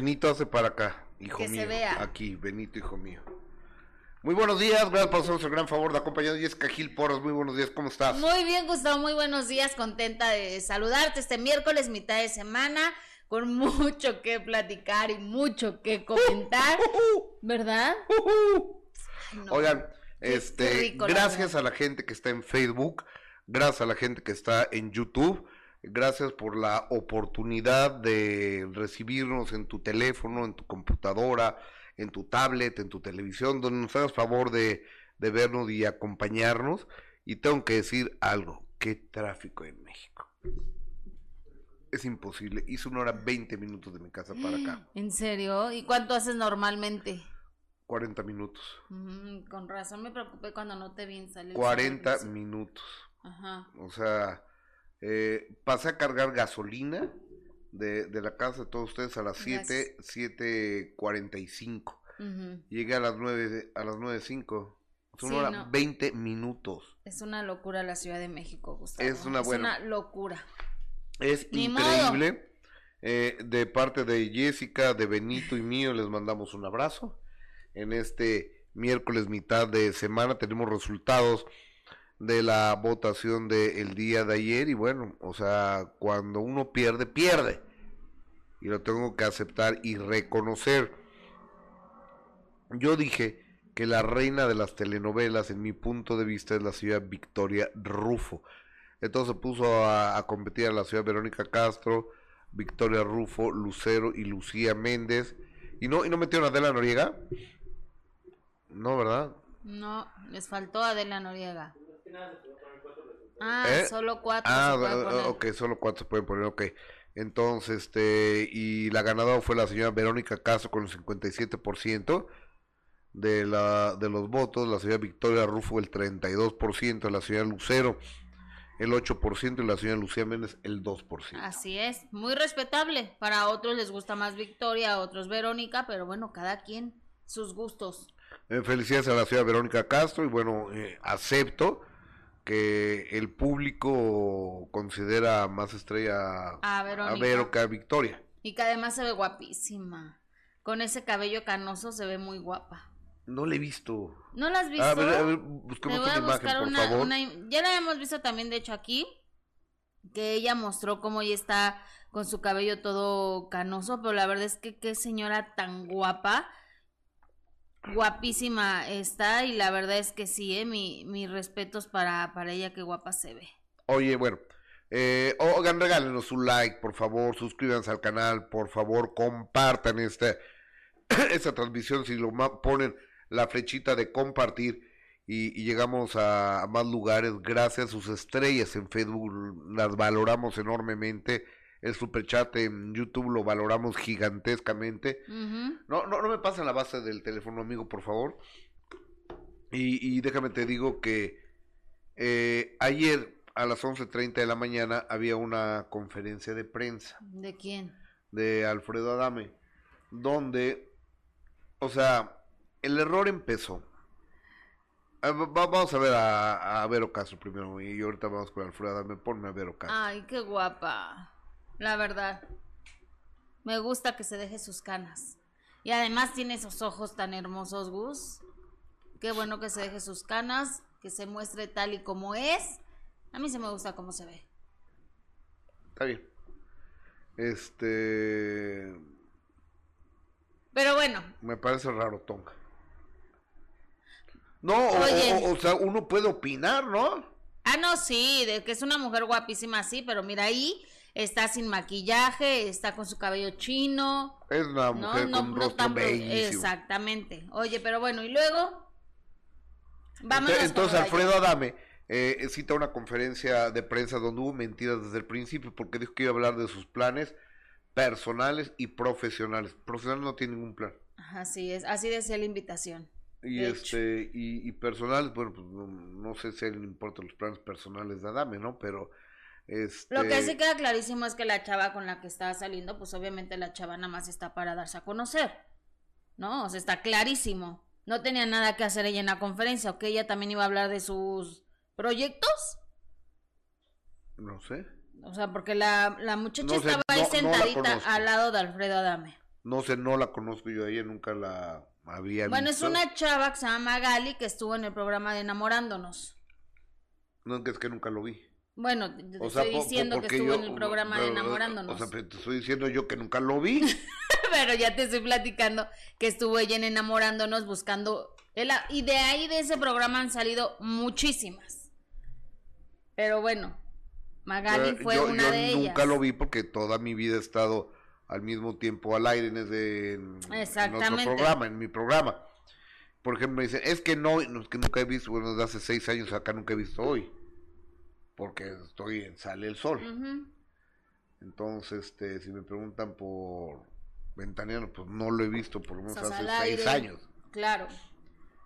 Benito hace para acá, hijo Que se mío. vea. Aquí, Benito, hijo mío. Muy buenos días, gracias por hacernos el gran favor de acompañarnos. Jessica Gil Porras, muy buenos días, ¿cómo estás? Muy bien, Gustavo, muy buenos días. Contenta de saludarte este miércoles, mitad de semana, con mucho que platicar y mucho que comentar, ¿verdad? Ay, no. Oigan, este, rico, gracias a la gente que está en Facebook, gracias a la gente que está en YouTube, gracias por la oportunidad de recibirnos en tu teléfono, en tu computadora, en tu tablet, en tu televisión, donde nos hagas favor de, de vernos y acompañarnos. Y tengo que decir algo, qué tráfico en México. Es imposible, hice una hora 20 minutos de mi casa para acá, ¿En serio? ¿Y cuánto haces normalmente? 40 minutos, Mm, con razón me preocupé cuando no te vi en salir. 40 minutos. Ajá. O sea, eh, pasé a cargar gasolina de, de la casa de todos ustedes a las 7, 7.45. ujú. Llegué a las 9, a las 9.05. Son Sí, hora no. 20 minutos. Es una locura la Ciudad de México, Gustavo. Es una buena- locura. Es Ni increíble. Eh, de parte de Jessica, de Benito y mío, les mandamos un abrazo. En este miércoles mitad de semana tenemos resultados de la votación del día de ayer y bueno, o sea, cuando uno pierde, pierde. Y lo tengo que aceptar y reconocer. Yo dije que la reina de las telenovelas, en mi punto de vista, es la señora Victoria Rufo. Entonces puso a, a competir a la ciudad Verónica Castro, Victoria Rufo, Lucero y Lucía Méndez. ¿Y no, y no metieron a Adela Noriega? No, ¿verdad? No, les faltó Adela Noriega. Ah, ¿Eh? solo cuatro. Ah, se puede poner. ok, solo cuatro se pueden poner, ok. Entonces, este, y la ganadora fue la señora Verónica Castro con el 57% de, la, de los votos, la señora Victoria Rufo el 32%, la señora Lucero el 8% y la señora Lucía Méndez el 2%. Así es, muy respetable. Para otros les gusta más Victoria, a otros Verónica, pero bueno, cada quien sus gustos. Eh, felicidades a la señora Verónica Castro y bueno, eh, acepto que el público considera más estrella A a Verónica. A Victoria. Y que además se ve guapísima. Con ese cabello canoso se ve muy guapa. No le he visto. ¿No la has visto? A ver, a ver, Te busquemos voy una a imagen, buscar por una, favor. una Ya la hemos visto también, de hecho, aquí. Que ella mostró cómo ella está con su cabello todo canoso. Pero la verdad es que qué señora tan guapa. Guapísima está. Y la verdad es que sí, eh, mi, mis respetos para, para ella, qué guapa se ve. Oye, bueno, eh, oigan, regálenos un like, por favor, suscríbanse al canal, por favor, compartan esta, esta transmisión, si lo ponen la flechita de compartir y, y llegamos a, a más lugares, gracias a sus estrellas en Facebook, las valoramos enormemente, el superchat en YouTube lo valoramos gigantescamente, Ujú. no, no, no me pasen la base del teléfono, amigo, por favor. Y, y déjame te digo que eh, ayer a las 11.30 de la mañana había una conferencia de prensa ¿De quién? de Alfredo Adame, donde, o sea, el error empezó. Ah, va- va- Vamos a ver a, a Vero Castro primero y ahorita vamos con Alfredo Adame. Ponme a Vero Castro. Ay, qué guapa. La verdad. Me gusta que se deje sus canas. Y además tiene esos ojos tan hermosos, Gus. Qué bueno que se deje sus canas, que se muestre tal y como es. A mí se me gusta cómo se ve. Está bien. Este. Pero bueno, Me parece raro, Tonga. No, o- o sea, uno puede opinar, ¿no? ah, no, sí, de que es una mujer guapísima, sí, pero mira ahí, está sin maquillaje, está con su cabello chino. Es una No, mujer no, con un no rostro tan pro- bellísimo. Exactamente. Oye, pero bueno, y luego. Vámonos Entonces, entonces Alfredo. Adame eh, cita una conferencia de prensa donde hubo mentiras desde el principio porque dijo que iba a hablar de sus planes personales y profesionales. Profesional no tiene ningún plan. Así es, así decía la invitación. Y De este y, y personales, bueno, pues no, no sé si a él le importan los planes personales de Adame, ¿no? Pero este Lo que sí queda clarísimo es que la chava con la que estaba saliendo, pues obviamente la chava nada más está para darse a conocer. ¿No? O sea, está clarísimo. No tenía nada que hacer ella en la conferencia, o que ella también iba a hablar de sus proyectos. no sé. O sea, porque la, la muchacha No sé, estaba ahí no- sentadita al lado de Alfredo Adame. No sé, no la conozco yo ella, nunca la había Bueno, es visto. una chava que se llama Gali que estuvo en el programa de Enamorándonos. No, es que nunca lo vi. Bueno, te te O sea, estoy po- po- diciendo que estuvo yo- en el programa de Enamorándonos. O sea, pero te estoy diciendo yo que nunca lo vi. Pero ya te estoy platicando que estuvo ella en Enamorándonos buscando... el- Y de ahí de ese programa han salido muchísimas. Pero bueno, Magali Pero fue yo, una yo de ellas. nunca lo vi porque toda mi vida he estado al mismo tiempo al aire en ese en, en Exactamente. otro programa, en mi programa. Por ejemplo, me dicen, es que no, no, es que nunca he visto, bueno, desde hace seis años acá nunca he visto hoy, porque estoy en Sale el Sol. Entonces, este, si me preguntan por Ventaneano, pues no lo he visto por lo menos Estás hace seis aire. años. Claro.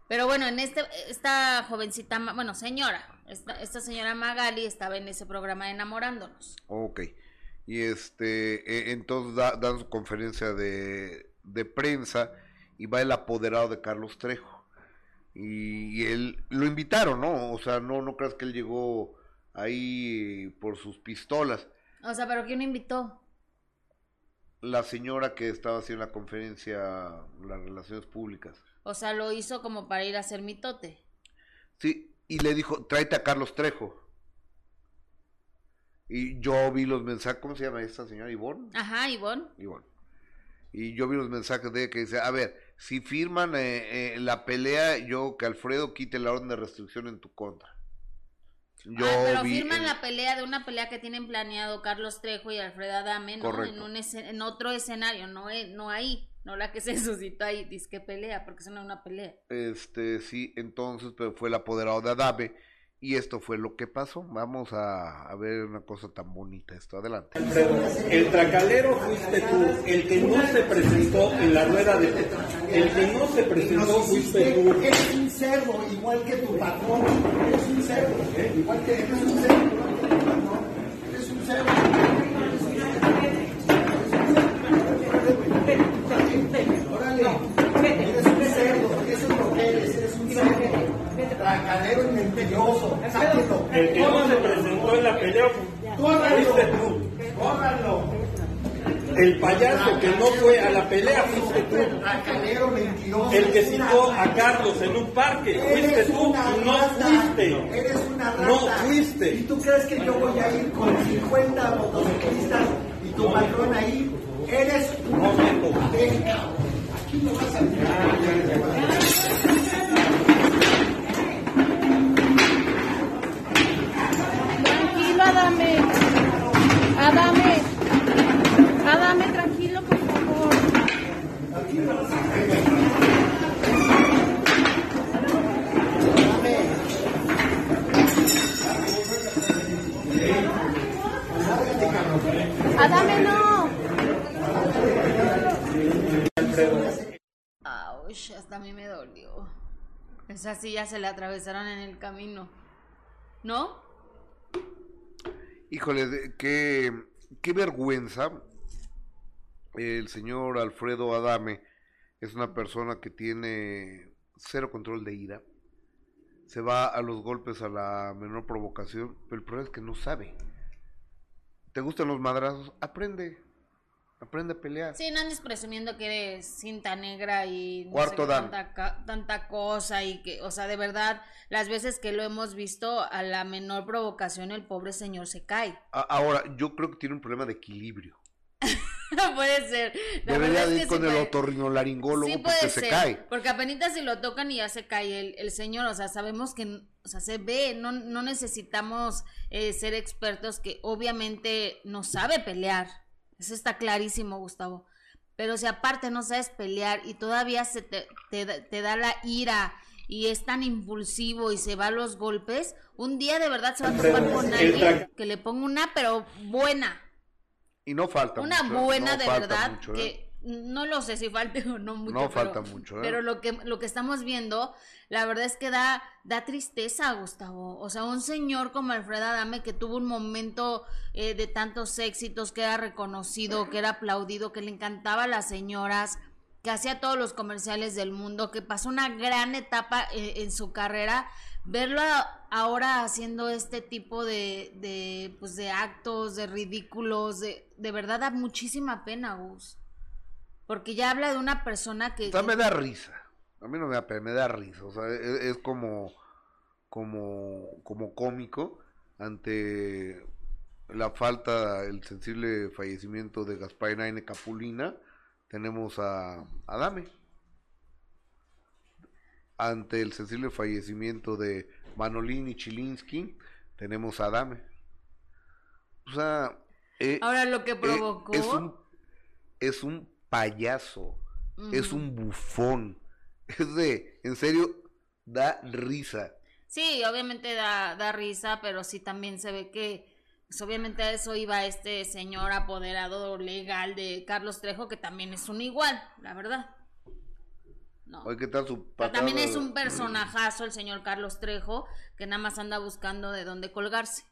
Pero bueno, en este, esta jovencita, bueno, señora, esta, esta señora Magali estaba en ese programa Enamorándonos. Ok. Y este, e- entonces da- dan su conferencia de, de prensa y va el apoderado de Carlos Trejo. Y, y él, lo invitaron, ¿no? O sea, no, no creas que él llegó ahí por sus pistolas. O sea, ¿pero quién lo invitó? La señora que estaba haciendo la conferencia, las relaciones públicas. O sea, lo hizo como para ir a hacer mitote. Sí, y le dijo, tráete a Carlos Trejo. Y yo vi los mensajes, ¿cómo se llama esta señora? Ivonne. Ajá, Ivonne. Y yo vi los mensajes de ella que dice, a ver, si firman eh, eh, la pelea, yo que Alfredo quite la orden de restricción en tu contra. Yo ah, pero vi firman la pelea de una pelea que tienen planeado Carlos Trejo y Alfredo Adame, ¿no? Correcto. En, un en otro escenario, no, e- no ahí, no la que se suscitó ahí, disque pelea, porque eso no es una pelea. este sí, entonces pero fue el apoderado de Adame y esto fue lo que pasó. Vamos a, a ver una cosa tan bonita esto, adelante. El tracalero fuiste tú, el que no se presentó en la rueda de... El que no se presentó fuiste tú. Eres un cerdo, igual que tu patrón. Eres un cerdo, ¿eh? igual que eres un cerdo. Eres un cerdo. Órale, eres un cerdo, eso es lo que eres, eres un cerdo. Y mentiroso. El que no se presentó en la pelea fuiste tú. Córranlo. El payaso que no fue a la pelea fuiste tú. Mentiroso. El que citó a Carlos en un parque fuiste tú no fuiste. Eres una rata. No fuiste. ¿Y tú crees que yo voy a ir con 50 motociclistas y tu patrón ahí? Eres un No, Beto. Aquí no vas a Adame. Adame. Adame, tranquilo, por favor. Adame, no. Auch, hasta a mí me dolió. Esa silla se le atravesaron en el camino. ¿No? Híjole, qué, qué vergüenza. El señor Alfredo Adame es una persona que tiene cero control de ira. Se va a los golpes a la menor provocación, pero el problema es que no sabe. ¿Te gustan los madrazos? Aprende. Aprende a pelear. Sí, no andes presumiendo que eres cinta negra y no Cuarto sé dan. tanta, cosa y que, o sea, de verdad, las veces que lo hemos visto, a la menor provocación el pobre señor se cae. Ahora, yo creo que tiene un problema de equilibrio. puede ser. La Debería de es ir que con sí el puede- otorrinolaringólogo Sí puede porque se ser, cae. Porque apenas si lo tocan y ya se cae el, el señor, o sea, sabemos que, o sea, se ve, no, no necesitamos eh, ser expertos que obviamente no sabe pelear. Eso está clarísimo, Gustavo. Pero si aparte no sabes pelear y todavía se te, te, da- te da la ira y es tan impulsivo y se va a los golpes, un día de verdad se va a topar con alguien que le ponga una, pero buena. Y no falta Una mucho, ¿eh? buena No de verdad mucho, ¿eh? que no lo sé si falte o no mucho. No pero- falta mucho, ¿eh? Pero lo que, lo que estamos viendo, la verdad es que da, da tristeza, Gustavo. O sea, un señor como Alfredo Adame que tuvo un momento eh, de tantos éxitos, que era reconocido, que era aplaudido, que le encantaba a las señoras, que hacía todos los comerciales del mundo, que pasó una gran etapa eh, en su carrera, verlo a- ahora haciendo este tipo de, de, pues de actos, de ridículos, de, de verdad da muchísima pena, Gus. Porque ya habla de una persona que... O sea, me da risa. A mí no me da pena, me da risa. O sea, e, es, es como, como, como cómico ante la falta, el sensible fallecimiento de Gaspar N. Capulina. Tenemos a Adame. Ante el sensible fallecimiento de Manolini Chilinsky, tenemos a Adame. O sea, eh, Ahora lo que eh, provocó... es un es un payaso, es un bufón, es de, en serio, da risa. Sí, obviamente da, da risa, pero sí también se ve que, pues, obviamente a eso iba este señor apoderado legal de Carlos Trejo, que también es un igual, la verdad. No. Oye, ¿qué tal su patada? también es un personajazo el señor Carlos Trejo, que nada más anda buscando de dónde colgarse.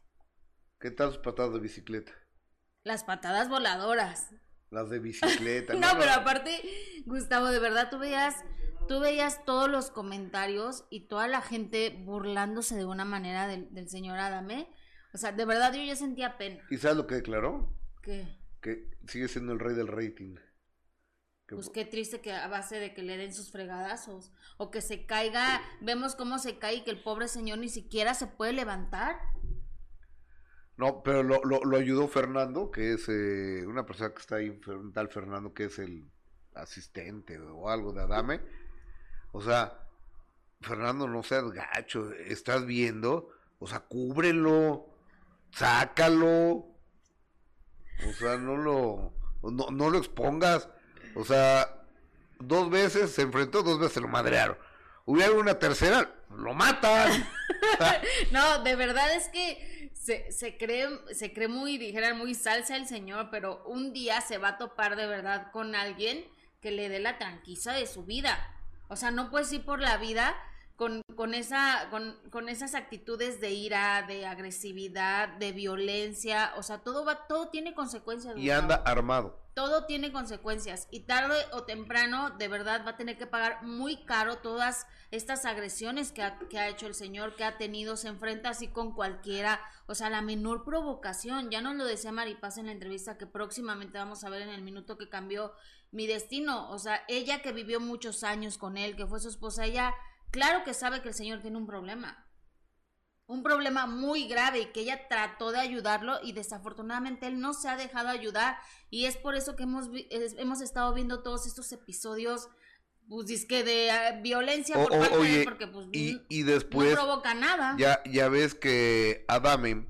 ¿Qué tal sus patadas de bicicleta? Las patadas voladoras. Las de bicicleta. No, pero aparte, Gustavo, de verdad, tú veías, tú veías todos los comentarios y toda la gente burlándose de una manera del, del señor Adame. O sea, de verdad yo ya sentía pena. ¿Y sabes lo que declaró? Que, Que sigue siendo el rey del rating. Que- pues qué triste que a base de que le den sus fregadazos. O que se caiga, vemos cómo se cae y que el pobre señor ni siquiera se puede levantar. No, pero lo, lo, ayudó Fernando, que es eh, una persona que está ahí, tal Fernando, que es el asistente o algo de Adame. O sea, Fernando, no seas gacho, estás viendo, o sea, cúbrelo, sácalo, o sea, no lo, no, no lo expongas, o sea, dos veces se enfrentó, dos veces lo madrearon. Hubiera una tercera, lo matan. No, de verdad es que se, se cree, se cree muy, dijeran, muy salsa el señor, pero un día se va a topar de verdad con alguien que le dé la tranquiza de su vida. O sea, no puedes ir por la vida con, con esa, con, con esas actitudes de ira, de agresividad, de violencia. O sea, todo va, todo tiene consecuencias. y anda armado. Todo tiene consecuencias y tarde o temprano de verdad va a tener que pagar muy caro todas estas agresiones que ha, que ha hecho el señor, que ha tenido, se enfrenta así con cualquiera, o sea, la menor provocación, ya nos lo decía Maripaz en la entrevista que próximamente vamos a ver en el minuto que cambió mi destino, o sea, ella que vivió muchos años con él, que fue su esposa, ella, claro que sabe que el señor tiene un problema, un problema muy grave y que ella trató de ayudarlo y desafortunadamente él no se ha dejado ayudar y es por eso que hemos, es- hemos estado viendo todos estos episodios pues de eh, violencia por o- parte de él porque pues y, y no después provoca nada. ya, ya ves que Adame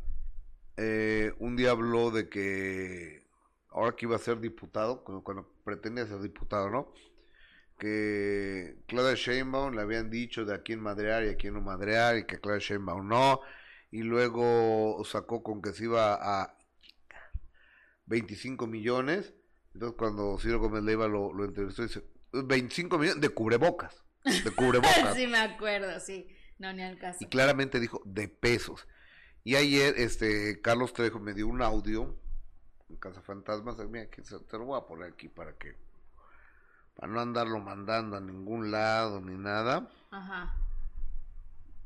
eh, un día habló de que ahora que iba a ser diputado, cuando, cuando pretendía ser diputado, ¿no? Que Claudia Sheinbaum le habían dicho de a quién madrear y a quién no madrear y que Claudia Sheinbaum no. Y luego sacó con que se iba a 25 millones. Entonces cuando Ciro Gómez Leiva lo, lo entrevistó, dice, 25 millones de cubrebocas. De cubrebocas. sí me acuerdo, sí. No, ni al caso. y claramente dijo de pesos. Y ayer este Carlos Trejo me dio un audio en Casa Fantasmas, mira, aquí se- te lo voy a poner aquí para que para no andarlo mandando a ningún lado ni nada Ajá.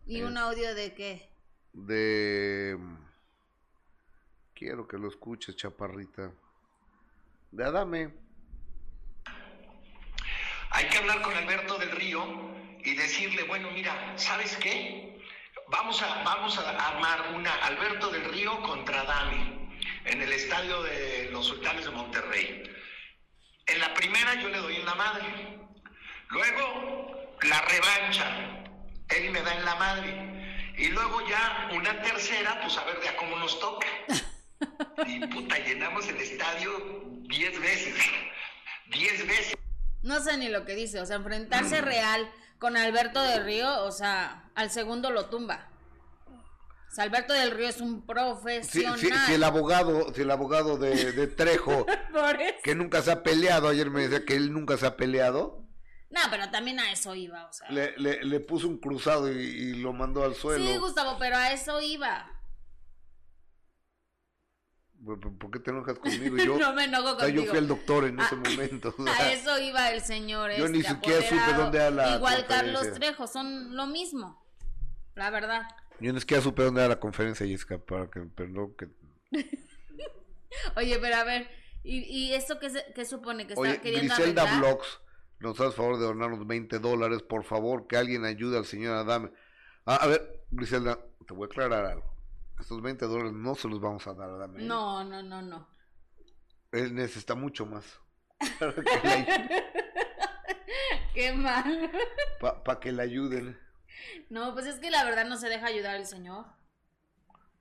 ¿Y un audio de qué? de quiero que lo escuches, chaparrita. De Adame. Hay que hablar con Alberto del Río y decirle, bueno, mira, ¿sabes qué? Vamos a, vamos a armar una Alberto del Río contra Dami en el estadio de los Sultanes de Monterrey. En la primera yo le doy en la madre. Luego la revancha. Él me da en la madre. Y luego ya una tercera, pues a ver de a cómo nos toca. Y puta, llenamos el estadio diez veces. Diez veces. No sé ni lo que dice, o sea, enfrentarse real con Alberto del Río, o sea, al segundo lo tumba. O sea, Alberto del Río es un Si, profesional. si- si el abogado, si el abogado de, de Trejo, que nunca se ha peleado, ayer me decía que él nunca se ha peleado, No, pero también a eso iba, o sea. le, le, le puso un cruzado y, y lo mandó al suelo. Sí, Gustavo, pero a eso iba. ¿Por, por- por qué te enojas conmigo? Yo, no me enojo o sea, yo fui el doctor en Ah, ese momento. o A eso iba el señor. Yo ni este, siquiera supe dónde era la Igual Carlos. Trejo, son lo mismo. La verdad. Yo ni siquiera supe dónde era la conferencia, Jessica, para que, perdón, que... Oye, pero a ver, ¿Y, y esto qué, qué supone? Que Oye, está queriendo Griselda arreglar? Vlogs, nos hace favor de donarnos 20 dólares, por favor, que alguien ayude al señor Adame. Ah, a ver, Griselda, te voy a aclarar algo. Estos 20 dólares no se los vamos a dar a Adame. ¿eh? No, no, no, no. Él necesita mucho más. Para que le. Qué mal. Pa- que le ayuden. No, pues es que la verdad no se deja ayudar el señor.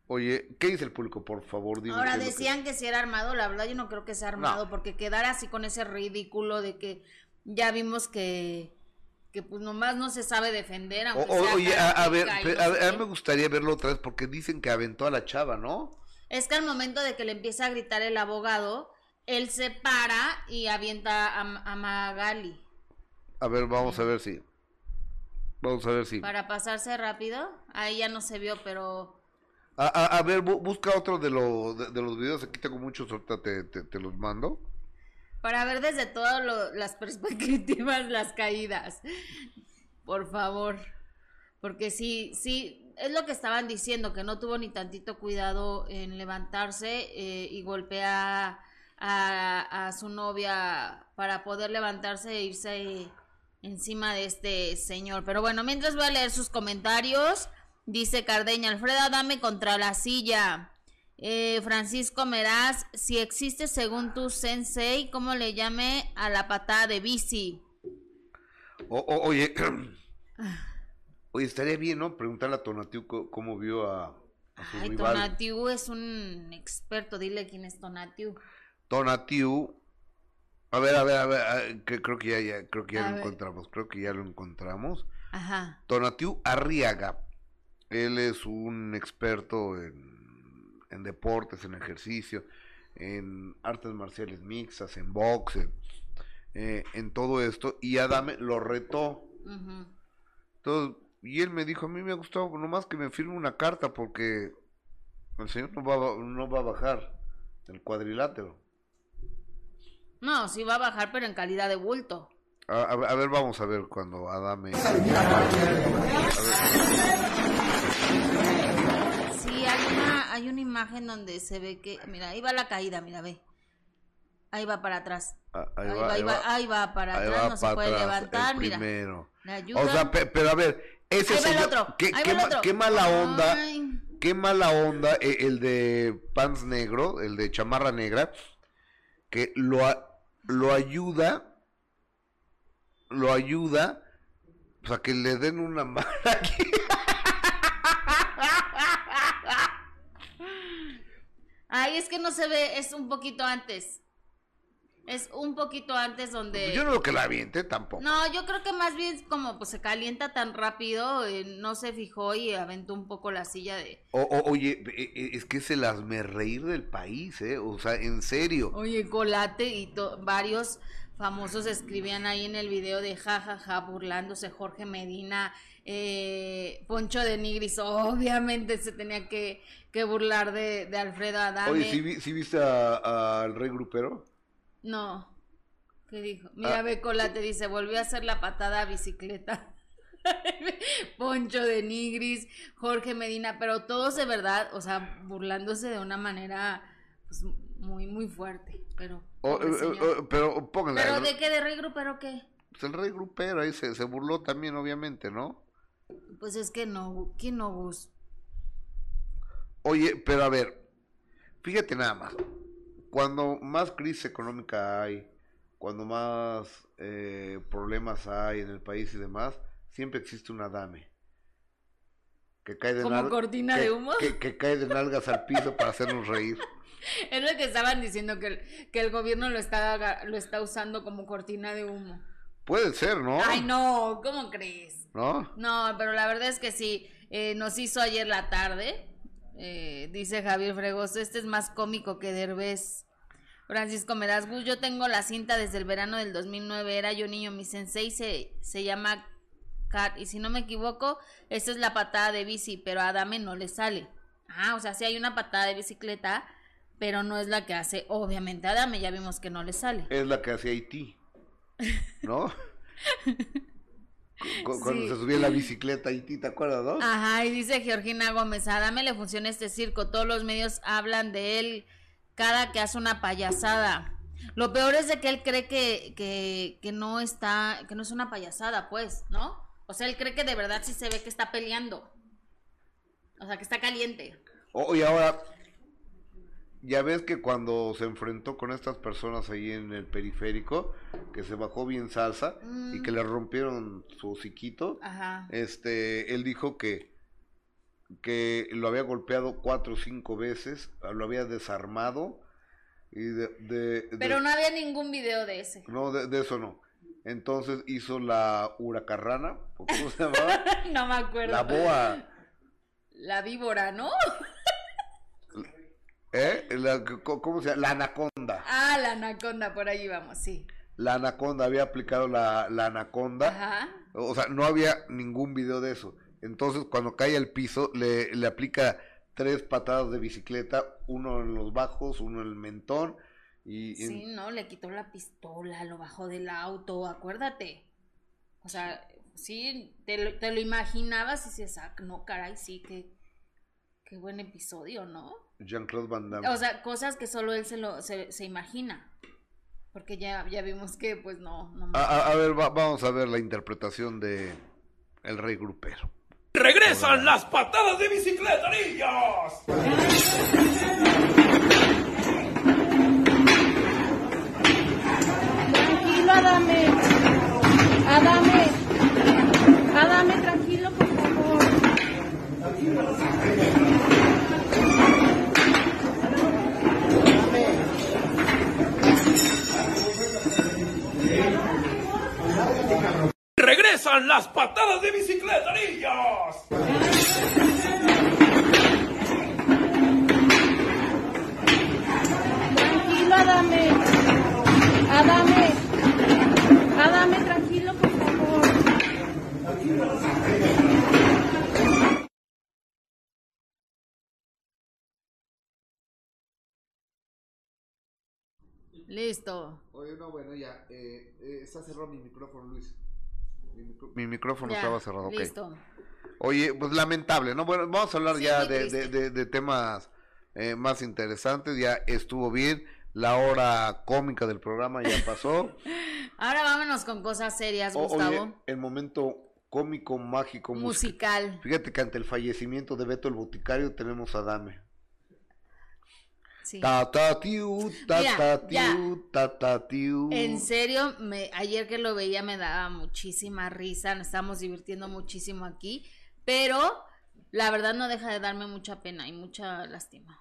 Oye, ¿qué dice el público, por favor? Dime Ahora que- decían que... si era armado, la verdad yo no creo que sea armado, No. porque quedar así con ese ridículo de que ya vimos que que pues nomás no se sabe defender. O- sea oye, a, a ver, no a, sé a mí me gustaría verlo otra vez porque dicen que aventó a la chava, ¿no? Es que al momento de que le empieza a gritar el abogado, él se para y avienta a, a Magali. A ver, vamos a ver si. Vamos a ver si. Para pasarse rápido, ahí ya no se vio, pero A, a- a ver, bu- busca otro de, lo- de, de los videos. Aquí tengo muchos, ahorita te, te, te los mando. para ver desde todas las perspectivas las caídas. Por favor. Porque sí, sí, es lo que estaban diciendo, que no tuvo ni tantito cuidado en levantarse eh, y golpea a, a su novia para poder levantarse e irse encima de este señor. Pero bueno, mientras voy a leer sus comentarios, dice Cardeña, Alfredo dame contra la silla. Eh, Francisco Meraz, si existe según tu sensei, ¿cómo le llame a la patada de bici? O- o- oye, oye, estaría bien, ¿no? Preguntarle a Tonatiu cómo vio a, a su Ay, rival. Tonatiu es un experto, dile quién es Tonatiu. Tonatiu. A ver, a ver, a ver, a- que, creo que ya, ya- creo que ya A lo ver. encontramos, creo que ya lo encontramos. Ajá. Tonatiu Arriaga. Él es un experto en, en deportes, en ejercicio, en artes marciales mixtas, en boxe, eh, en todo esto. Y Adame lo retó. Entonces, y él me dijo, a mí me ha gustado nomás que me firme una carta porque el señor no va, no va a bajar el cuadrilátero. No, sí va a bajar, pero en calidad de bulto. A, a ver- a ver, vamos a ver cuando Adame... Sí, hay una, hay una imagen donde se ve que, mira, ahí va la caída, mira, ve. Ahí va para atrás. Ah, Ahí, va, ahí va, ahí va para ahí atrás, va no se puede atrás, levantar, el mira. primero. O sea, pe- pero a ver, ese ahí va el otro. qué, ahí qué va el otro. qué mala onda, Ay, qué mala onda eh, el de pants negro, el de chamarra negra, que lo, a- lo ayuda, lo ayuda, o sea, que le den una mano aquí. Ay, es que no se ve, es un poquito antes. Es un poquito antes donde... Yo no lo que la aviente tampoco. No, yo creo que más bien como pues se calienta tan rápido, eh, no se fijó y aventó un poco la silla de... O- o- oye, eh, eh, es que es el hazme reír del país, ¿eh? O sea, en serio. Oye, Colate y to- varios famosos escribían ahí en el video de jajaja burlándose Jorge Medina, eh, Poncho de Nigris, obviamente se tenía que, que burlar de, de Alfredo Adame. Oye, ¿sí, vi- sí viste a- al rey grupero? No, ¿qué dijo? Mira, Ah. ve Colate, dice, volvió a hacer la patada a bicicleta. Poncho de Nigris, Jorge Medina, pero todos de verdad, o sea, burlándose de una manera pues, muy, muy fuerte. Pero, O- pobre eh, eh, pero. ¿Pero de qué? ¿De regro? ¿Pero qué? Pues el rey grupero ahí se, se burló también, obviamente, ¿no? Pues es que no, ¿quién no Gus? Oye, pero a ver, fíjate nada más. Cuando más crisis económica hay, cuando más eh, problemas hay en el país y demás, siempre existe una dame. Que cae de ¿Como cortina que- de humo? Que, que cae de nalgas al piso para hacernos reír. Es lo que estaban diciendo, que el, que el gobierno lo está, lo está usando como cortina de humo. Puede ser, ¿no? Ay, no, ¿cómo crees? ¿No? No, pero la verdad es que sí, eh, nos hizo ayer la tarde, eh, dice Javier Fregoso, este es más cómico que Derbez. Francisco Merazgus, yo tengo la cinta desde el verano del 2009, era yo niño, mi sensei se, se llama Kat, y si no me equivoco, esta es la patada de bici, pero a Adame no le sale. Ah, o sea, sí hay una patada de bicicleta, pero no es la que hace, obviamente, Adame, ya vimos que no le sale. Es la que hacía Haití. ¿No? Cu- Cuando Sí. se subía en la bicicleta Haití, ¿te acuerdas, no? Ajá, y dice Georgina Gómez, a Adame le funciona este circo, todos los medios hablan de él cada que hace una payasada. Lo peor es de que él cree que, que, que no está, que no es una payasada, pues, ¿no? O sea, él cree que de verdad sí se ve que está peleando. O sea, que está caliente. Oh, y ahora, ya ves que cuando se enfrentó con estas personas ahí en el periférico, que se bajó bien salsa y que le rompieron su hociquito, Ajá. este, él dijo que que lo había golpeado cuatro o cinco veces, lo había desarmado y de, de- de- Pero no había ningún video de ese. no, de, de eso no. Entonces hizo la huracarrana, ¿o ¿cómo se llamaba? no me acuerdo. la boa, La víbora, ¿no? ¿Eh? La- ¿Cómo se llama? La anaconda. Ah, la anaconda, por ahí vamos, sí. La anaconda, había aplicado la, la anaconda. Ajá. O sea, no había ningún video de eso. Entonces, cuando cae al piso, le, le aplica tres patadas de bicicleta, uno en los bajos, uno en el mentón. Y, Sí, no, le quitó la pistola, lo bajó del auto, acuérdate. O sea, sí, te lo, te lo imaginabas y dices, ah, no, caray, sí, qué, qué buen episodio, ¿no? Jean-Claude Van Damme. O sea, cosas que solo él se, lo, se, se imagina. Porque ya, ya vimos que, pues, no, no a, a- a ver, va- vamos a ver la interpretación de El Rey Grupero. ¡Regresan las patadas de bicicleta, niños! Tranquilo, Adame. Adame. Adame, tranquilo, por favor. ¡Regresan las patadas de bicicleta, niños! Tranquilo, Adame. Adame. Adame, tranquilo, por favor. Listo. Oye, no, bueno, ya. eh, está cerrado mi micrófono, Luis. Mi, micrófono Ya, estaba cerrado, ok. Listo. Oye, pues lamentable, ¿no? Bueno, vamos a hablar Sí, ya de, triste. de- de- de temas eh, más interesantes. Ya estuvo bien. La hora cómica del programa ya pasó. Ahora vámonos con cosas serias, O- Gustavo. oye, el momento cómico, mágico, musical. Musical. Fíjate que ante el fallecimiento de Beto el Boticario tenemos a Dame. Sí. Ta ta tiu, ta Mira, ta ya. tiu, ta ta tiu. En serio, me, ayer que lo veía me daba muchísima risa, nos estábamos divirtiendo muchísimo aquí, pero la verdad no deja de darme mucha pena y mucha lástima.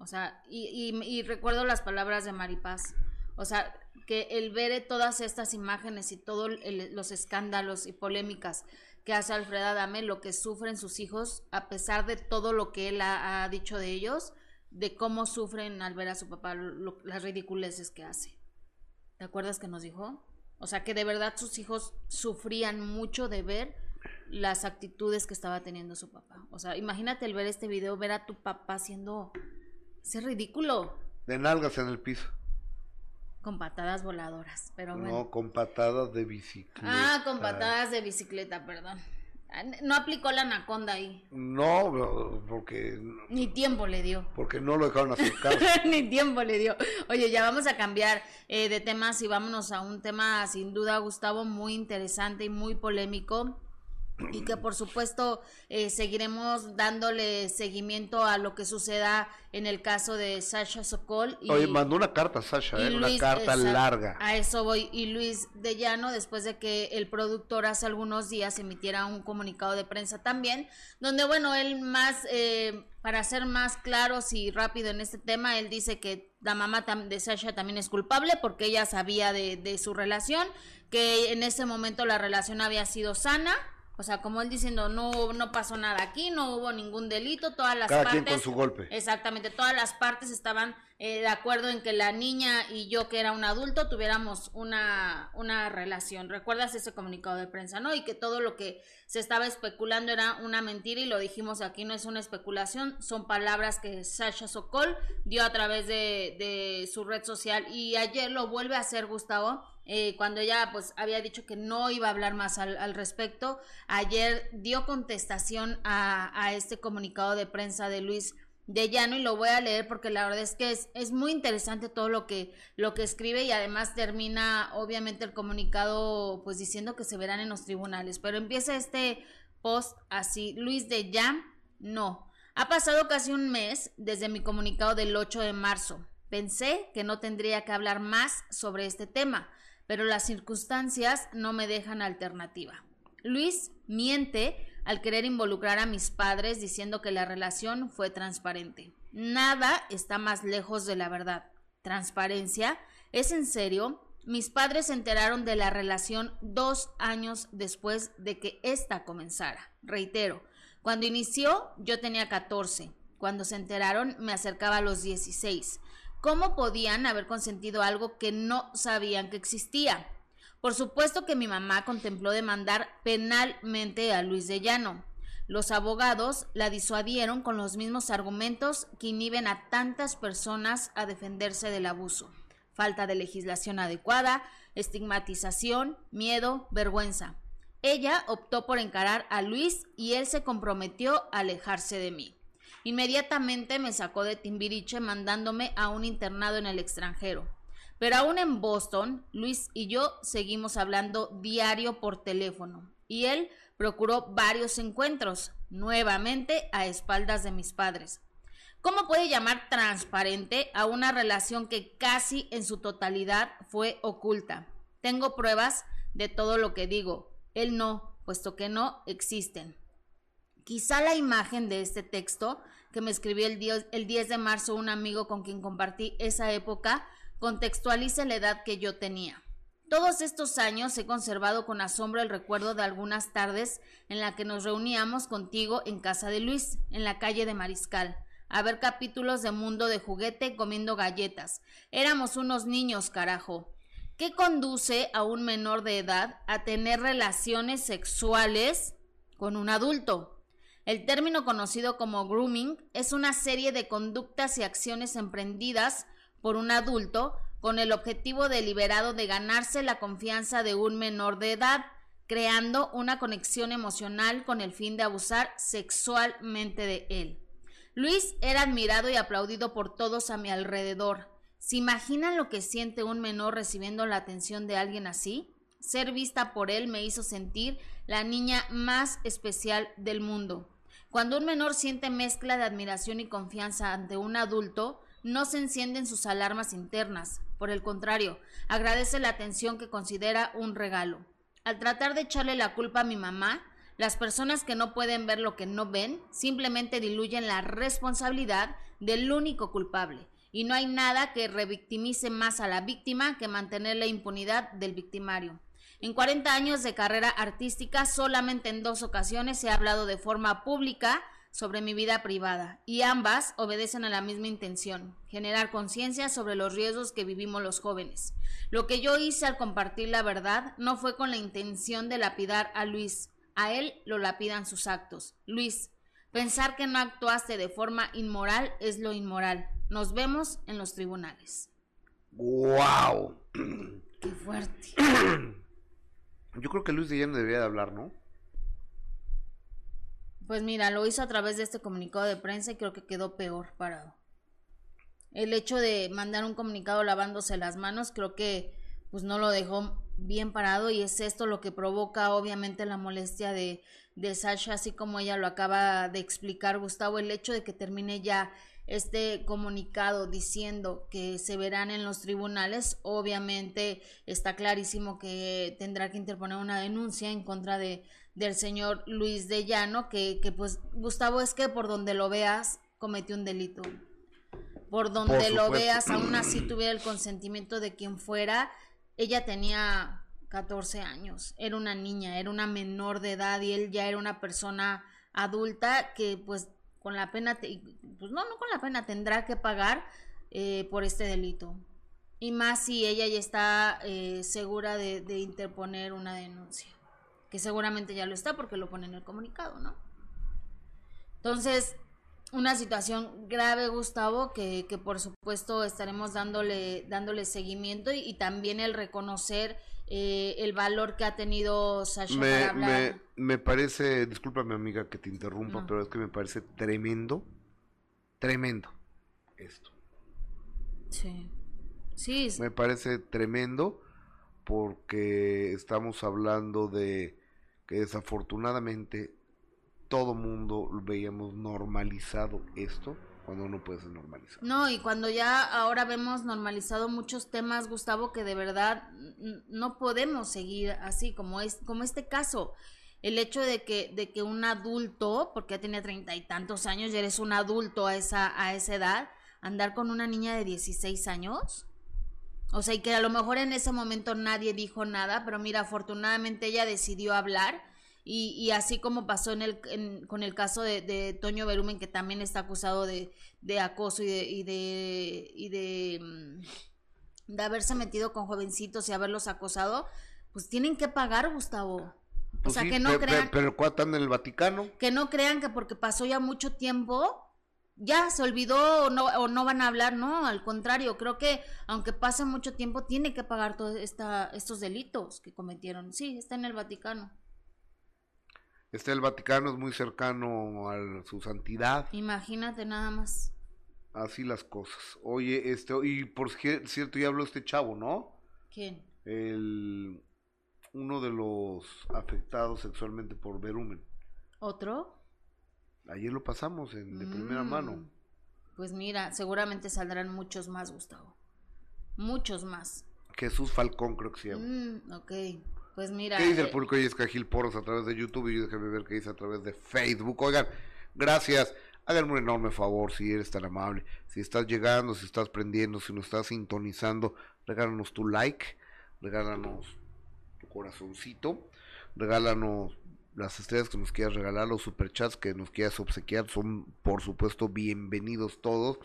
O sea, y, y- y recuerdo las palabras de Maripaz. O sea, que el ver todas estas imágenes y todos los escándalos y polémicas que hace Alfred Adame, lo que sufren sus hijos, a pesar de todo lo que él ha, ha dicho de ellos, de cómo sufren al ver a su papá, lo- las ridiculeces que hace. ¿Te acuerdas que nos dijo? O sea, que de verdad sus hijos sufrían mucho de ver las actitudes que estaba teniendo su papá. O sea, imagínate el ver este video, ver a tu papá haciendo ese ridículo De nalgas en el piso. con patadas voladoras, pero bueno. No, con patadas de bicicleta. ah, con patadas de bicicleta, perdón. No aplicó la anaconda ahí. No, porque, Ni tiempo le dio. porque no lo dejaron acercarse. Ni tiempo le dio. Oye, ya vamos a cambiar eh, de temas y vámonos a un tema sin duda, Gustavo, muy interesante y muy polémico. Y que por supuesto eh, seguiremos dándole seguimiento a lo que suceda en el caso de Sasha Sokol. Y, Oye, mandó una carta Sasha, ¿eh? una carta larga. A eso voy. Y Luis de Llano, después de que el productor hace algunos días emitiera un comunicado de prensa también, donde, bueno, él más, eh, para ser más claros y rápido en este tema, él dice que la mamá de Sasha también es culpable porque ella sabía de, de su relación, que en ese momento la relación había sido sana. O sea, como él diciendo, no, no pasó nada aquí, no hubo ningún delito, todas las Cada partes... quien con su golpe. Exactamente, todas las partes estaban eh, de acuerdo en que la niña y yo, que era un adulto, tuviéramos una, una relación. ¿Recuerdas ese comunicado de prensa, no? Y que todo lo que se estaba especulando era una mentira y lo dijimos aquí, no es una especulación, son palabras que Sasha Sokol dio a través de, de su red social y ayer lo vuelve a hacer Gustavo. Eh, cuando ella pues había dicho que no iba a hablar más al, al respecto, ayer dio contestación a, a este comunicado de prensa de Luis de llano y lo voy a leer porque la verdad es que es, es, muy interesante todo lo que, lo que escribe y además termina obviamente el comunicado pues diciendo que se verán en los tribunales. Pero empieza este post así, Luis de Llano, no. Ha pasado casi un mes desde mi comunicado del 8 de marzo. Pensé que no tendría que hablar más sobre este tema, pero las circunstancias no me dejan alternativa. Luis miente al querer involucrar a mis padres diciendo que la relación fue transparente. Nada está más lejos de la verdad. ¿Transparencia? ¿Es en serio? Mis padres se enteraron de la relación dos años después de que ésta comenzara. Reitero, cuando inició yo tenía 14. Cuando se enteraron me acercaba a los 16. ¿Cómo podían haber consentido algo que no sabían que existía? Por supuesto que mi mamá contempló demandar penalmente a Luis de Llano. Los abogados la disuadieron con los mismos argumentos que inhiben a tantas personas a defenderse del abuso. Falta de legislación adecuada, estigmatización, miedo, vergüenza. Ella optó por encarar a Luis y él se comprometió a alejarse de mí. Inmediatamente me sacó de Timbiriche mandándome a un internado en el extranjero. Pero aún en Boston, Luis y yo seguimos hablando diario por teléfono y él procuró varios encuentros, nuevamente a espaldas de mis padres. ¿Cómo puede llamar transparente a una relación que casi en su totalidad fue oculta? Tengo pruebas de todo lo que digo. Él no, puesto que no existen. Quizá la imagen de este texto que me escribió el 10, el 10 de marzo un amigo con quien compartí esa época contextualice la edad que yo tenía. Todos estos años he conservado con asombro el recuerdo de algunas tardes en la que nos reuníamos contigo en casa de Luis, en la calle de Mariscal, a ver capítulos de Mundo de Juguete comiendo galletas. Éramos unos niños, carajo. ¿Qué conduce a un menor de edad a tener relaciones sexuales con un adulto? El término conocido como grooming es una serie de conductas y acciones emprendidas por un adulto con el objetivo deliberado de ganarse la confianza de un menor de edad, creando una conexión emocional con el fin de abusar sexualmente de él. Luis era admirado y aplaudido por todos a mi alrededor. ¿Se imaginan lo que siente un menor recibiendo la atención de alguien así? Ser vista por él me hizo sentir la niña más especial del mundo. Cuando un menor siente mezcla de admiración y confianza ante un adulto, no se encienden sus alarmas internas. Por el contrario, agradece la atención que considera un regalo. Al tratar de echarle la culpa a mi mamá, las personas que no pueden ver lo que no ven simplemente diluyen la responsabilidad del único culpable. Y no hay nada que revictimice más a la víctima que mantener la impunidad del victimario. En 40 años de carrera artística, solamente en dos ocasiones he hablado de forma pública sobre mi vida privada, y ambas obedecen a la misma intención, generar conciencia sobre los riesgos que vivimos los jóvenes. Lo que yo hice al compartir la verdad no fue con la intención de lapidar a Luis, a él lo lapidan sus actos. Luis, pensar que no actuaste de forma inmoral es lo inmoral. Nos vemos en los tribunales. ¡Wow! Qué fuerte. Yo creo que Luis de debería de hablar, ¿no? Pues mira, lo hizo a través de este comunicado de prensa y creo que quedó peor parado. El hecho de mandar un comunicado lavándose las manos creo que pues no lo dejó bien parado y es esto lo que provoca obviamente la molestia de, de Sasha, así como ella lo acaba de explicar Gustavo, el hecho de que termine ya este comunicado diciendo que se verán en los tribunales, obviamente está clarísimo que tendrá que interponer una denuncia en contra de, del señor Luis de Llano, que, que pues Gustavo es que por donde lo veas cometió un delito. Por donde lo veas, aún así tuviera el consentimiento de quien fuera, ella tenía 14 años, era una niña, era una menor de edad y él ya era una persona adulta que pues con la pena, pues no, no con la pena, tendrá que pagar eh, por este delito. Y más si ella ya está eh, segura de, interponer una denuncia que seguramente ya lo está porque lo pone en el comunicado, ¿no? Entonces, una situación grave, Gustavo, que, que por supuesto estaremos dándole, dándole seguimiento y, también el reconocer eh, el valor que ha tenido Sasha me, para hablar. Me, me parece, discúlpame amiga que te interrumpa, No. pero es que me parece tremendo, tremendo esto. Sí. Sí, Me parece tremendo porque estamos hablando de que desafortunadamente todo mundo veíamos normalizado esto cuando no puede ser normalizado. No, y cuando ya ahora vemos normalizado muchos temas, Gustavo, que de verdad no podemos seguir así, como es, como este caso. El hecho de que, de que un adulto, porque ya tenía treinta y tantos años, ya eres un adulto a esa, a esa edad, andar con una niña de 16 años. O sea, y que a lo mejor en ese momento nadie dijo nada, pero mira, afortunadamente ella decidió hablar. Y, y así como pasó en el, en- con el caso de, de Toño Berumen, que también está acusado de, de acoso y de, y de, y de, mm, de haberse metido con jovencitos y haberlos acosado, pues tienen que pagar, Gustavo. O Pues sea, sí, que no pe- pe- crean, pero anda en el Vaticano. que no crean que porque pasó ya mucho tiempo, ya se olvidó o no, o no van a hablar, no, al contrario, creo que aunque pase mucho tiempo, tiene que pagar todos estos delitos que cometieron. Sí, está en el Vaticano. Este el Vaticano es muy cercano a su santidad. Imagínate nada más. Así las cosas. Oye, este, y por cier- cierto, ya habló este chavo, ¿no? ¿Quién? El, uno de los afectados sexualmente por Berumen. ¿Otro? Ayer lo pasamos en, de primera Mm, mano. Pues mira, seguramente saldrán muchos más, Gustavo. Muchos más. Jesús Falcón, creo que se llama. Mm, ok. Pues mira. ¿Qué dice el eh, público? Y es Gil Poros a través de YouTube y yo déjame ver qué dice a través de Facebook. Oigan, gracias. Háganme un enorme favor si eres tan amable. Si estás llegando, si estás prendiendo, si nos estás sintonizando, regálanos tu like, regálanos tu corazoncito, regálanos las estrellas que nos quieras regalar, los superchats que nos quieras obsequiar, son por supuesto bienvenidos todos.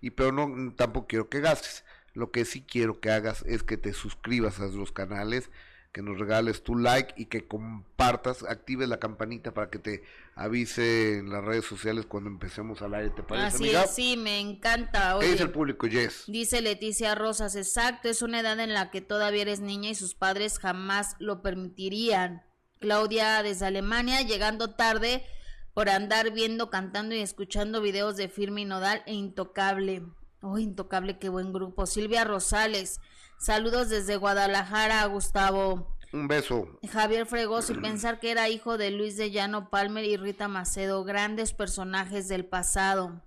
Y pero no tampoco quiero que gastes. Lo que sí quiero que hagas es que te suscribas a los canales, que nos regales tu like y que compartas, actives la campanita para que te avise en las redes sociales cuando empecemos al aire. ¿Te parece, Así amiga? es, sí, me encanta. ¿Qué Oye, dice el público, Jess? Dice Leticia Rosas, exacto, es una edad en la que todavía eres niña y sus padres jamás lo permitirían. Claudia desde Alemania, llegando tarde por andar viendo, cantando y escuchando videos de Firme y Nodal e Intocable. Oh, Intocable, qué buen grupo. Silvia Rosales, saludos desde Guadalajara, Gustavo. Un beso. Javier Fregoso y pensar que era hijo de Luis de Llano Palmer y Rita Macedo, grandes personajes del pasado.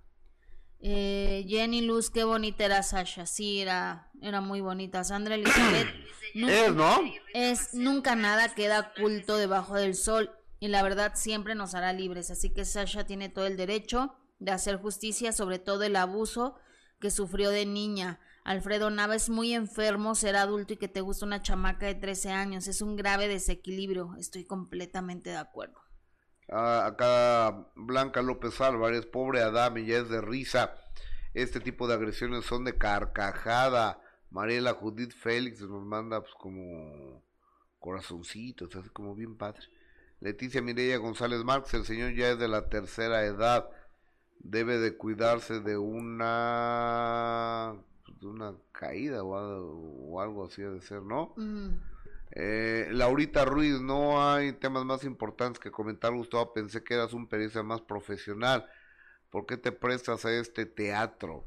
Eh, Jenny Luz, qué bonita era Sasha, sí, era, era muy bonita. Sandra Elizabeth, Es, ¿no? es nunca nada queda oculto debajo del sol y la verdad siempre nos hará libres. Así que Sasha tiene todo el derecho de hacer justicia sobre todo el abuso que sufrió de niña. Alfredo Nava es muy enfermo ser adulto y que te gusta una chamaca de 13 años. Es un grave desequilibrio. Estoy completamente de acuerdo. Ah, acá Blanca López Álvarez, pobre Adame, ya es de risa. Este tipo de agresiones son de carcajada. Mariela Judith Félix nos manda pues como corazoncitos, así como bien padre. Leticia Mireya González Márquez, el señor ya es de la tercera edad. Debe de cuidarse de una de una caída o, algo- o algo así de ser, ¿no? Mm, Eh, Laurita Ruiz, no hay temas más importantes que comentar, Gustavo. Pensé que eras un periodista más profesional. ¿Por qué te prestas a este teatro?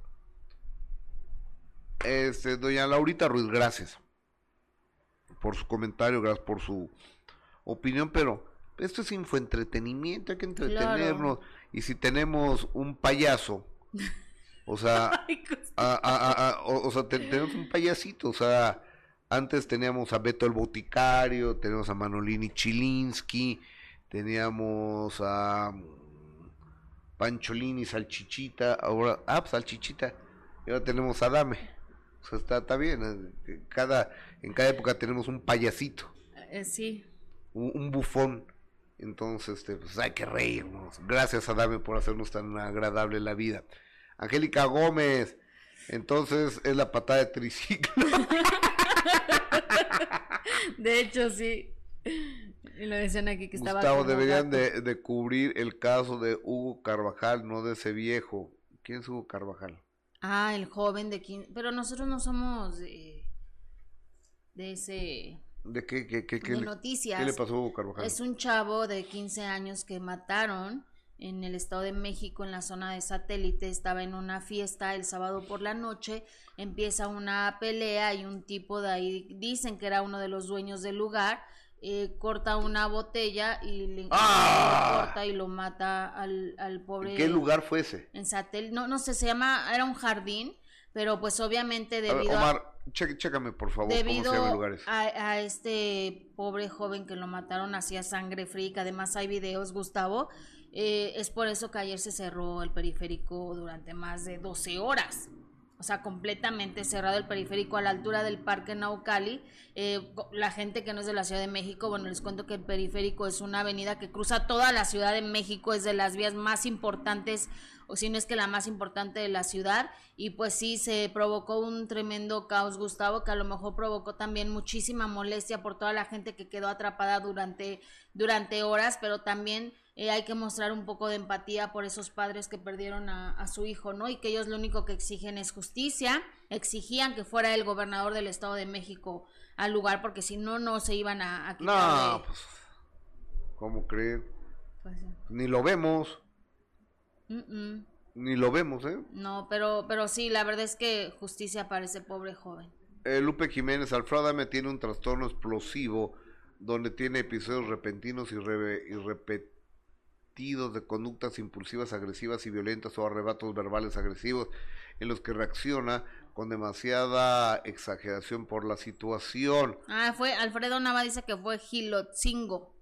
Este, doña Laurita Ruiz, gracias por su comentario, gracias por su opinión, pero esto es infoentretenimiento, hay que entretenernos. Y si tenemos un payaso, o sea, a- a- a- a- o, o sea, te- tenemos un payasito, o sea, antes teníamos a Beto el Boticario, teníamos a Manolini Chilinsky, teníamos a mm, Pancholini Salchichita, ahora, ah, pues Salchichita, y ahora tenemos a Dame. O sea, está, está bien, eh, cada, en cada época tenemos un payasito, eh, sí. un, un bufón. Entonces, este, pues hay que reírnos. Gracias a Dame por hacernos tan agradable la vida. Angélica Gómez, entonces es la patada de triciclo. De hecho, sí. Y lo decían aquí que estaba. Gustavo, deberían de, de cubrir el caso de Hugo Carvajal, no de ese viejo. ¿Quién es Hugo Carvajal? Ah, el joven de 15. Pero nosotros no somos de, de ese. ¿De qué, qué, qué, qué de le, noticias. qué le pasó a Hugo Carvajal? Es un chavo de 15 años que mataron en el Estado de México, en la zona de satélite, estaba en una fiesta el sábado por la noche, empieza una pelea y un tipo de ahí, dicen que era uno de los dueños del lugar, eh, corta una botella y le, ¡Ah! le corta y lo mata al, al pobre. ¿En qué lugar fue ese? En satélite, no, no sé, se llama, era un jardín, pero pues obviamente A ver, debido a Omar, che- chécame por favor cómo se llama el debido lugar ese. a, a este pobre joven que lo mataron hacía sangre fría, que además hay videos, Gustavo, eh, es por eso que ayer se cerró el periférico durante más de 12 horas. O sea, completamente cerrado el periférico a la altura del Parque Naucali. Eh, la gente que no es de la Ciudad de México, bueno, les cuento que el periférico es una avenida que cruza toda la Ciudad de México, es de las vías más importantes, o si no es que la más importante de la ciudad. Y pues sí, se provocó un tremendo caos, Gustavo, que a lo mejor provocó también muchísima molestia por toda la gente que quedó atrapada durante, durante horas, pero también eh, hay que mostrar un poco de empatía por esos padres que perdieron a, a su hijo, ¿no? Y que ellos lo único que exigen es justicia, exigían que fuera el gobernador del Estado de México al lugar, porque si no, no se iban a, a quitar No, de- pues, ¿cómo creen? pues, sí. Ni lo vemos, Mm, mm. ni lo vemos, ¿eh? No, pero, pero sí, la verdad es que justicia para ese pobre joven. Eh, Lupe Jiménez, Alfredo Adame tiene un trastorno explosivo donde tiene episodios repentinos y repetidos de conductas impulsivas, agresivas y violentas o arrebatos verbales agresivos en los que reacciona con demasiada exageración por la situación. Ah, fue, Alfredo Nava dice que fue Gilotzingo.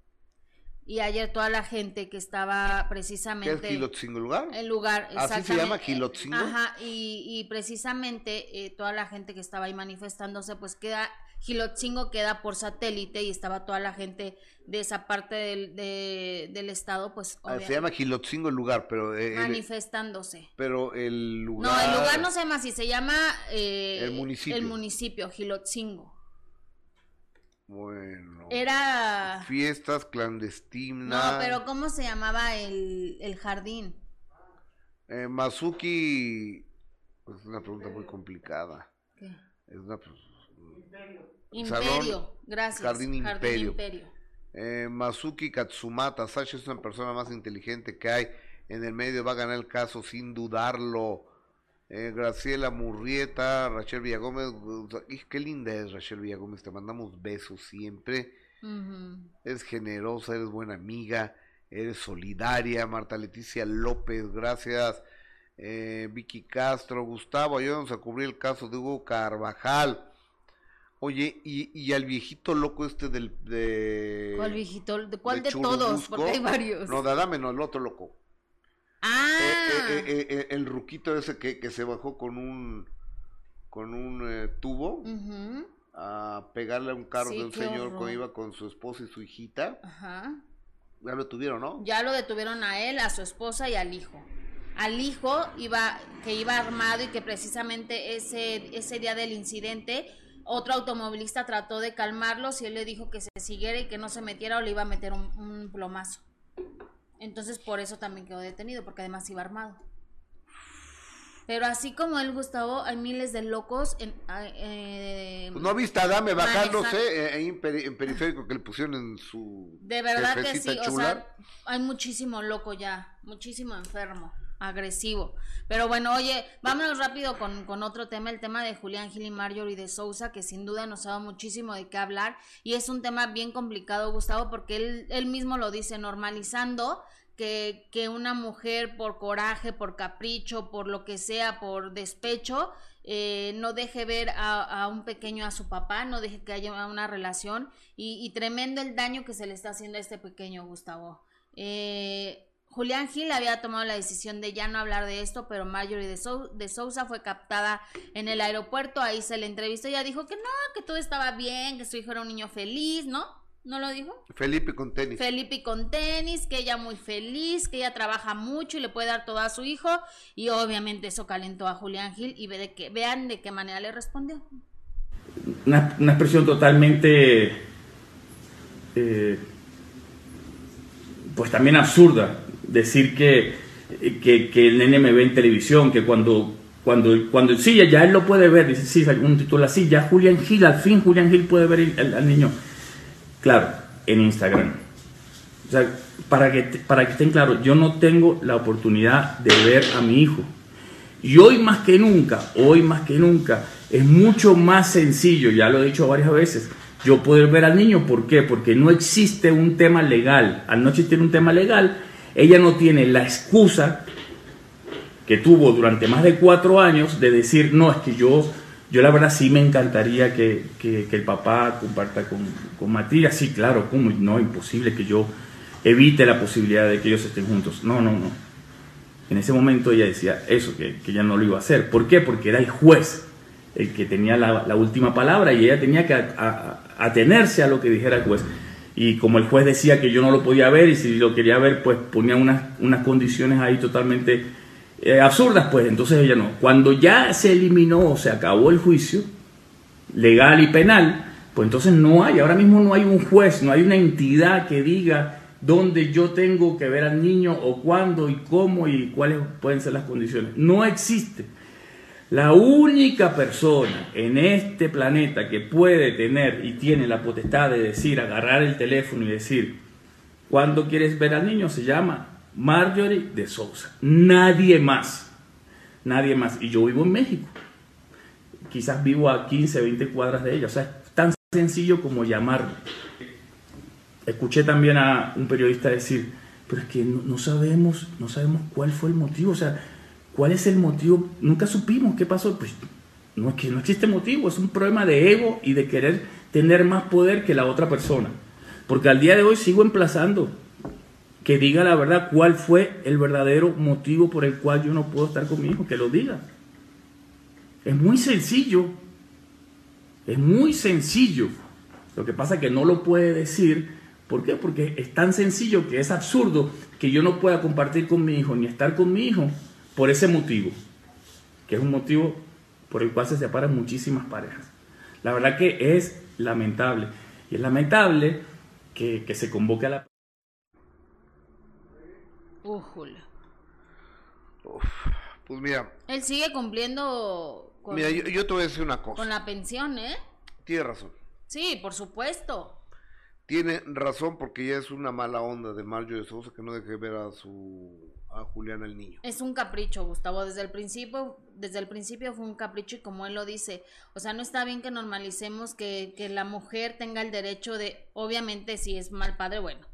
Y ayer toda la gente que estaba ¿Qué precisamente... Gilotzingo lugar? El lugar, ¿Así se llama Gilotzingo? Ajá, y, y precisamente eh, toda la gente que estaba ahí manifestándose, pues queda, Gilotzingo queda por satélite y estaba toda la gente de esa parte del, de- del estado, pues Ah, se llama Gilotzingo el lugar, pero, eh, el, manifestándose. pero el lugar... No, el lugar no se llama así, se llama eh, El municipio. El municipio, Gilotzingo. Bueno. Era... Fiestas clandestinas. No, pero ¿cómo se llamaba el, el jardín? Eh, Mazuki, pues, es una pregunta muy complicada. ¿Qué? Es una, pues, Imperio, gracias. Jardín Imperio. Imperio. eh, Mazuki Katsumata, Sasha es una persona más inteligente que hay en el medio, va a ganar el caso sin dudarlo. Eh, Graciela Murrieta, Rachel Villagómez, ¡ih, qué linda es Rachel Villagómez, te mandamos besos siempre. Ujú. Eres generosa, eres buena amiga, eres solidaria. Marta Leticia López, gracias. Eh, Vicky Castro, Gustavo, ayúdanos a cubrir el caso de Hugo Carvajal. Oye, y, y al viejito loco este del... De, ¿Cuál viejito? ¿De cuál de de, todos? Porque hay varios. No, de Adame, no, el otro loco. Ah, Eh, eh, eh, eh, el ruquito ese que, que se bajó con un con un tubo a pegarle a un carro Sí, de un señor horror. cuando iba con su esposa y su hijita. Ajá. Ya lo tuvieron, ¿no? Ya lo detuvieron a él, a su esposa y al hijo. Al hijo iba, que iba armado y que precisamente ese, ese día del incidente, otro automovilista trató de calmarlos y él le dijo que se siguiera y que no se metiera o le iba a meter un, un plomazo. Entonces por eso también quedó detenido, porque además iba armado. Pero así como él, Gustavo, hay miles de locos en... eh, Pues no viste a Adame bajándose eh, en, peri- en periférico que le pusieron en su De verdad que sí, o sea, hay muchísimo loco ya, muchísimo enfermo, agresivo. Pero bueno, oye, vámonos rápido con, con otro tema, el tema de Julián Gil y Marjorie de Sousa, que sin duda nos ha dado muchísimo de qué hablar. Y es un tema bien complicado, Gustavo, porque él, él mismo lo dice, normalizando que, que una mujer por coraje, por capricho, por lo que sea, por despecho, eh, no deje ver a, a un pequeño a su papá, no deje que haya una relación y, y tremendo el daño que se le está haciendo a este pequeño Gustavo. Eh, Julián Gil había tomado la decisión de ya no hablar de esto, pero Marjorie de, Sou- de Sousa fue captada en el aeropuerto, ahí se le entrevistó y ella dijo que no, que todo estaba bien, que su hijo era un niño feliz, ¿no? ¿No lo dijo? Felipe con tenis. Felipe con tenis, que ella muy feliz, que ella trabaja mucho y le puede dar todo a su hijo. Y obviamente eso calentó a Julián Gil y ve de que, vean de qué manera le respondió. una, una expresión totalmente, eh, pues también absurda, decir que, que, el nene me ve en televisión, que cuando, cuando, cuando sí, ya- él lo puede ver, dice, sí, un título así, ya Julián Gil, al fin Julián Gil puede ver el- al niño. Claro, en Instagram. O sea, para que, para que estén claros, yo no tengo la oportunidad de ver a mi hijo. Y hoy más que nunca, hoy más que nunca, es mucho más sencillo, ya lo he dicho varias veces, yo poder ver al niño. ¿Por qué? Porque no existe un tema legal. Al no existir un tema legal, ella no tiene la excusa que tuvo durante más de cuatro años de decir, no, es que yo, yo la verdad sí me encantaría que, que, el papá comparta con, con, Matías. Sí, claro, ¿cómo? No, imposible que yo evite la posibilidad de que ellos estén juntos. No, no, no. En ese momento ella decía eso, que, que ella no lo iba a hacer. ¿Por qué? Porque era el juez el que tenía la, la última palabra y ella tenía que atenerse a lo que dijera el juez. Y como el juez decía que yo no lo podía ver y si lo quería ver, pues ponía unas, unas condiciones ahí totalmente eh, absurdas, pues entonces ella no. Cuando ya se eliminó, se acabó el juicio, legal y penal, pues entonces no hay, ahora mismo no hay un juez, no hay una entidad que diga dónde yo tengo que ver al niño o cuándo y cómo y cuáles pueden ser las condiciones. No existe. La única persona en este planeta que puede tener y tiene la potestad de decir, agarrar el teléfono y decir, ¿cuándo quieres ver al niño? Se llama Marjorie de Sousa. Nadie más. Nadie más. Y yo vivo en México. Quizás vivo a 15, 20 cuadras de ella. O sea, es tan sencillo como llamarme. Escuché también a un periodista decir, pero es que no, sabemos, no sabemos cuál fue el motivo. O sea, ¿cuál es el motivo? Nunca supimos qué pasó. Pues no es que no existe motivo, es un problema de ego y de querer tener más poder que la otra persona. Porque al día de hoy sigo emplazando que diga la verdad cuál fue el verdadero motivo por el cual yo no puedo estar con mi hijo, que lo diga. Es muy sencillo, es muy sencillo. Lo que pasa es que no lo puede decir. ¿Por qué? Porque es tan sencillo que es absurdo que yo no pueda compartir con mi hijo ni estar con mi hijo por ese motivo, que es un motivo por el cual se separan muchísimas parejas. La verdad que es lamentable. Y es lamentable que, que se convoque a la pues mira. Él sigue cumpliendo con, mira, yo, te voy a decir una cosa. Con la pensión, ¿eh? Tiene razón. Sí, por supuesto. Tiene razón porque ya es una mala onda de Mario de Sousa que no deje ver a su a Julián el niño. Es un capricho, Gustavo, desde el principio, desde el principio fue un capricho y como él lo dice, o sea, no está bien que normalicemos que, que la mujer tenga el derecho de, obviamente si es mal padre, bueno,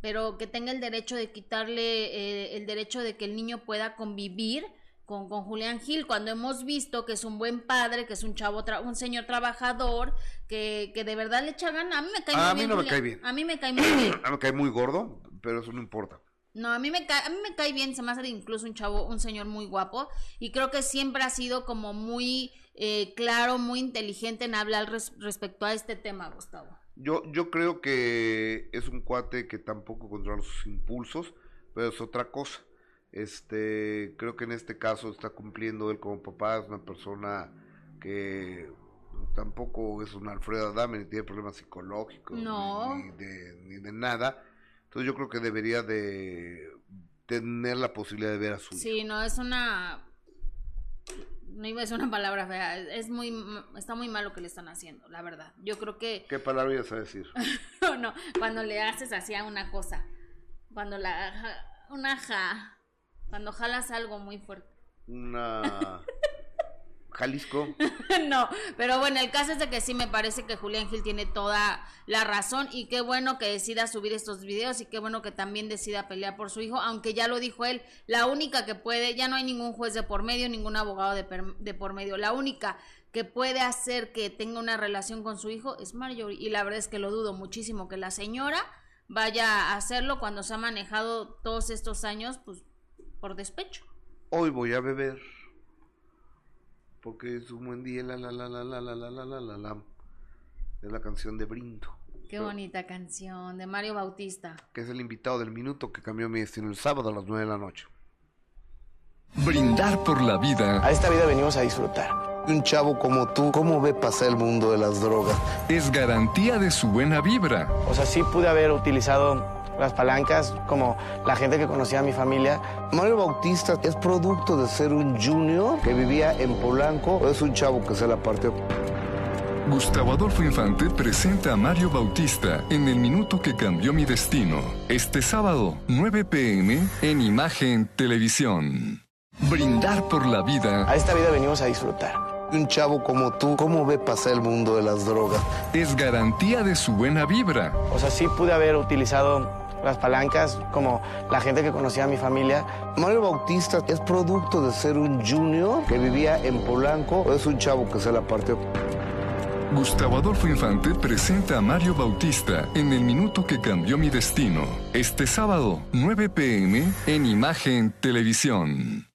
pero que tenga el derecho de quitarle eh, el derecho de que el niño pueda convivir con, con, Julián Gil, cuando hemos visto que es un buen padre, que es un chavo, un señor trabajador, que, que de verdad le echa gana. A mí me cae muy bien. A mí no me cae bien. A mí me cae muy bien. a mí me cae muy gordo, pero eso no importa. No, a mí me cae, a mí me cae bien, se me hace incluso un chavo, un señor muy guapo y creo que siempre ha sido como muy eh, claro, muy inteligente en hablar respecto a este tema, Gustavo. Yo, yo creo que es un cuate que tampoco controla sus impulsos, pero es otra cosa. Este, creo que en este caso está cumpliendo él como papá, es una persona que tampoco es un Alfredo Adame, ni tiene problemas psicológicos, ni, de, ni de nada. Entonces yo creo que debería de tener la posibilidad de ver a su Sí, no, es una no iba a decir una palabra fea, es muy, está muy mal lo que le están haciendo, la verdad. Yo creo que... ¿Qué palabra ibas a decir? no, no, cuando le haces así a una cosa, cuando la, una ja, cuando jalas algo muy fuerte. Una... Jalisco. no, pero bueno, el caso es de que sí me parece que Julián Gil tiene toda la razón y qué bueno que decida subir estos videos y qué bueno que también decida pelear por su hijo, aunque ya lo dijo él, la única que puede, ya no hay ningún juez de por medio, ningún abogado de, de por medio, la única que puede hacer que tenga una relación con su hijo es Marjorie y la verdad es que lo dudo muchísimo que la señora vaya a hacerlo cuando se ha manejado todos estos años pues por despecho. Hoy voy a beber porque es un buen día, la la la la la la la la la la la. Es la canción de Brindo. Qué bonita canción, de Mario Bautista. Que es el invitado del minuto que cambió mi destino el sábado a las 9 de la noche. Brindar por la vida. A esta vida venimos a disfrutar. Un chavo como tú, ¿cómo ve pasar el mundo de las drogas? Es garantía de su buena vibra. O sea, sí pude haber utilizado las palancas, como la gente que conocía a mi familia. Mario Bautista es producto de ser un junior que vivía en Polanco o es un chavo que se la partió. Gustavo Adolfo Infante presenta a Mario Bautista en El Minuto que Cambió Mi Destino. Este sábado, 9 pm, en Imagen Televisión. Brindar por la vida A esta vida venimos a disfrutar. Un chavo como tú, ¿cómo ve pasar el mundo de las drogas? es garantía de su buena vibra. O sea, sí pude haber utilizado las palancas como la gente que conocía a mi familia. Mario Bautista es producto de ser un junior que vivía en Polanco es un chavo que se la partió. Gustavo Adolfo Infante presenta a Mario Bautista en El Minuto que Cambió Mi Destino. Este sábado, 9 pm, en Imagen Televisión.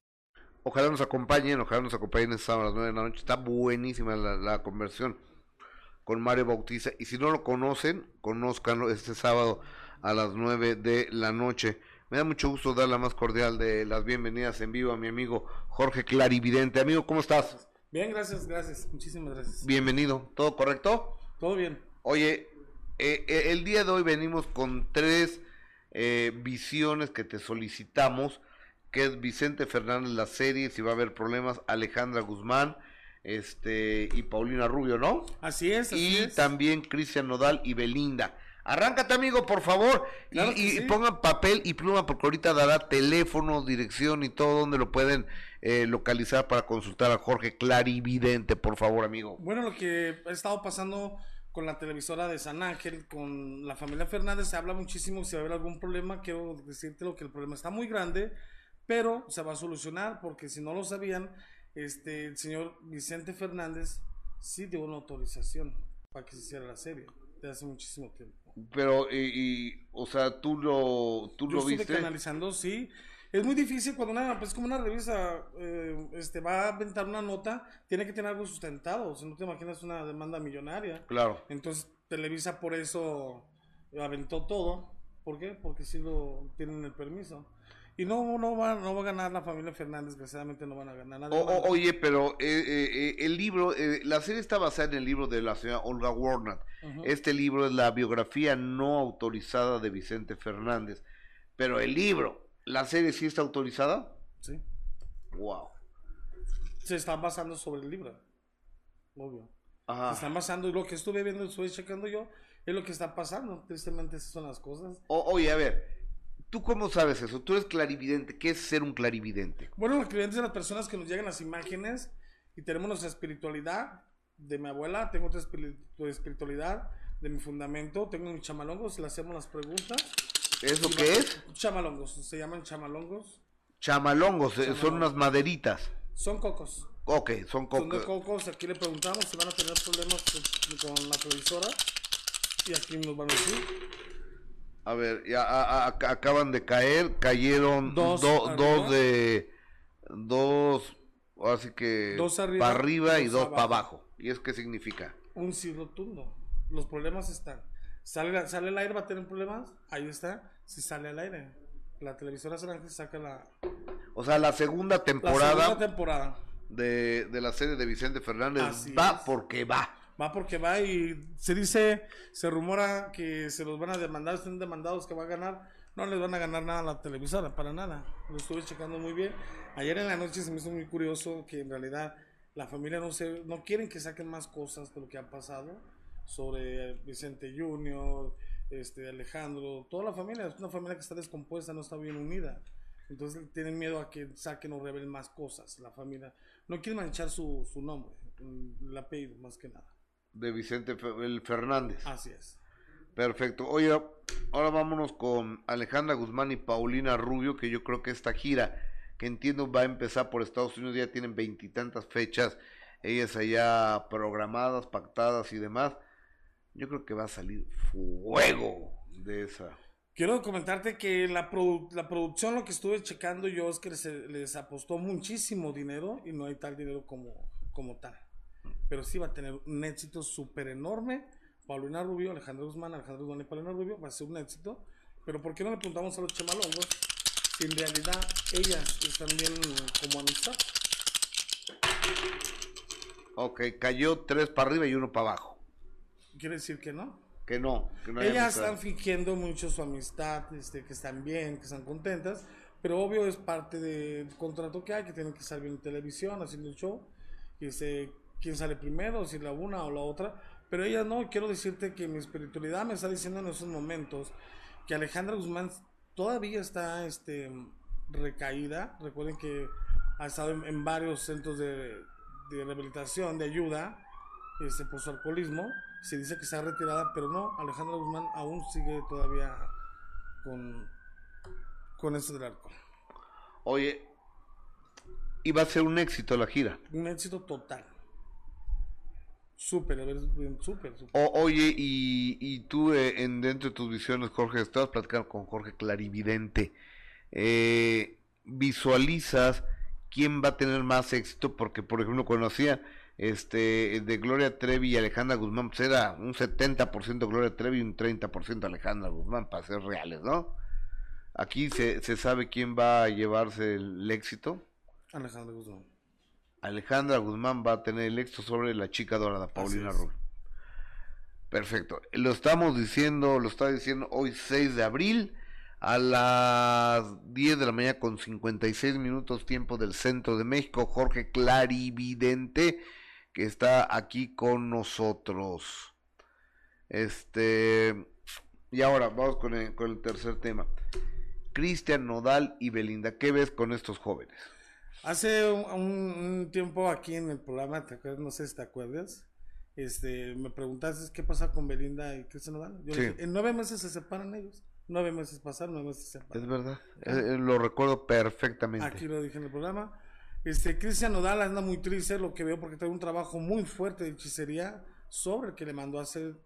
Ojalá nos acompañen, ojalá nos acompañen este sábado a las 9 de la noche. Está buenísima la, la conversión con Mario Bautista. Y si no lo conocen, conózcanlo este sábado a las 9 de la noche. Me da mucho gusto dar la más cordial de las bienvenidas en vivo a mi amigo Jorge Clarividente. Amigo, ¿cómo estás? Bien, gracias, gracias. Muchísimas gracias. Bienvenido. ¿Todo correcto? Todo bien. Oye, eh, eh, el día de hoy venimos con tres eh, visiones que te solicitamos, que es Vicente Fernández la serie, si va a haber problemas, Alejandra Guzmán, este y Paulina Rubio, ¿no? Así es, así y es. también Cristian Nodal y Belinda. Arráncate, amigo, por favor, y- Claro que y, sí. pongan papel y pluma, porque ahorita dará teléfono, dirección y todo donde lo pueden eh, localizar para consultar a Jorge Clarividente, por favor, amigo. Bueno, lo que ha estado pasando con la televisora de San Ángel, con la familia Fernández, se habla muchísimo. Si va a haber algún problema, quiero decirte lo que el problema está muy grande, pero se va a solucionar, porque si no lo sabían, este, el señor Vicente Fernández sí dio una autorización para que se hiciera la serie, de hace muchísimo tiempo. Pero, y, y, o sea, tú lo, tú Yo lo viste. canalizando, sí. Es muy difícil cuando una, pues como una revista eh, este, va a aventar una nota, tiene que tener algo sustentado. O sea, no te imaginas una demanda millonaria. Claro. Entonces, Televisa por eso aventó todo. ¿Por qué? Porque sí lo tienen el permiso. Y no, no, va, no va a ganar la familia Fernández, desgraciadamente no van a ganar. Nadie O- oye, pero eh, eh, eh, el libro, eh, la serie está basada en el libro de la señora Olga. Ujú. Este libro es la biografía no autorizada de Vicente Fernández. Pero el libro, ¿la serie sí está autorizada? Sí. Wow. Se está basando sobre el libro. Obvio. Ajá. Se están basando, y lo que estuve viendo, estuve checando yo, es lo que está pasando. Tristemente, esas son las cosas. O- oye, a ver, ¿tú cómo sabes eso? Tú eres clarividente. ¿Qué es ser un clarividente? Bueno, los clientes son las personas que nos llegan las imágenes y tenemos nuestra espiritualidad de mi abuela, tengo otra espiri- espiritualidad de mi fundamento, tengo mis chamalongos, le hacemos las preguntas. ¿Eso qué es? Chamalongos, se llaman chamalongos. Chamalongos, eh, son unas maderitas. Son cocos. Ok, son Son de cocos. cocos, aquí le preguntamos si van a tener problemas con- con la televisora y aquí nos van a decir. A ver, ya a- a- ac- acaban de caer, cayeron Dos do- dos de dos, así que Dos arriba, para arriba y dos dos para abajo. abajo. ¿Y es qué significa? Un sí rotundo. Los problemas están. ¿Sale, la- ¿Sale el aire? ¿Va a tener problemas? Ahí está. Si sale al aire. La televisora Ángel saca la, O sea, la segunda la temporada segunda temporada. de, de la serie de Vicente Fernández Así va es. porque va. Va porque va y se dice, se rumora que se los van a demandar, están demandados que va a ganar. No les van a ganar nada a la televisora, para nada. Lo estuve checando muy bien. Ayer en la noche se me hizo muy curioso que en realidad la familia no se, no quieren que saquen más cosas de lo que ha pasado sobre Vicente Junior, este Alejandro, toda la familia, es una familia que está descompuesta, no está bien unida. Entonces tienen miedo a que saquen o revelen más cosas. La familia no quiere manchar su, su nombre, el apellido más que nada. De Vicente Fernández. Así es. Perfecto. Oye, ahora vámonos con Alejandra Guzmán y Paulina Rubio, que yo creo que esta gira, que entiendo va a empezar por Estados Unidos, ya tienen veintitantas fechas, ellas allá programadas, pactadas y demás. Yo creo que va a salir fuego de esa. Quiero comentarte que la, produ- la producción, lo que estuve checando yo es que se- les apostó muchísimo dinero y no hay tal dinero como, como tal. Pero sí va a tener un éxito súper enorme. Paulina Rubio, Alejandro Guzmán, Alejandro Guzmán y Paulina Rubio va a ser un éxito. Pero ¿por qué no le preguntamos a los chamalongos si en realidad ellas están bien como amistad? Ok, cayó tres para arriba y uno para abajo. Quiere decir que no. Que no, que no hay Ellas están fingiendo mucho su amistad, este, que están bien, que están contentas, pero obvio es parte del contrato que hay, que tienen que estar bien en televisión, haciendo el show, que se quién sale primero, si la una o la otra. Pero ella no, quiero decirte que mi espiritualidad me está diciendo en esos momentos que Alejandra Guzmán todavía está este, recaída. Recuerden que ha estado en, en varios centros de, de rehabilitación, de ayuda, este, por su alcoholismo. Se dice que está retirada, pero no, Alejandra Guzmán aún sigue todavía con, con eso del alcohol. Oye, iba a ser un éxito la gira. Un éxito total. Súper, a ver, súper, oye, y, y tú eh, en dentro de tus visiones, Jorge, estabas platicando con Jorge Clarividente. eh, visualizas quién va a tener más éxito, porque por ejemplo cuando hacía este de Gloria Trevi y Alejandra Guzmán, pues era un 70% Gloria Trevi y un 30% Alejandra Guzmán, para ser reales, ¿no? Aquí se, se sabe quién va a llevarse el éxito. Alejandra Guzmán. Alejandra Guzmán va a tener el éxito sobre la chica dorada, Paulina. Rubio. Perfecto. Lo estamos diciendo, lo está diciendo hoy 6 de abril a las 10 de la mañana con 56 minutos tiempo del centro de México. Jorge Clarividente que está aquí con nosotros. Este y ahora vamos con el, con el tercer tema. Cristian Nodal y Belinda, ¿qué ves con estos jóvenes? Hace un, tiempo aquí en el programa, ¿te acuerdas? No sé si te acuerdas. Este, me preguntaste qué pasa con Belinda y Cristian Nodal. Yo Sí. dije, en nueve meses se separan ellos. Nueve meses pasaron, nueve meses se separan. Es verdad, eh, lo recuerdo perfectamente. Aquí lo dije en el programa. Este, Cristian Nodal anda muy triste, lo que veo, porque tiene un trabajo muy fuerte de hechicería sobre el que le mandó a hacer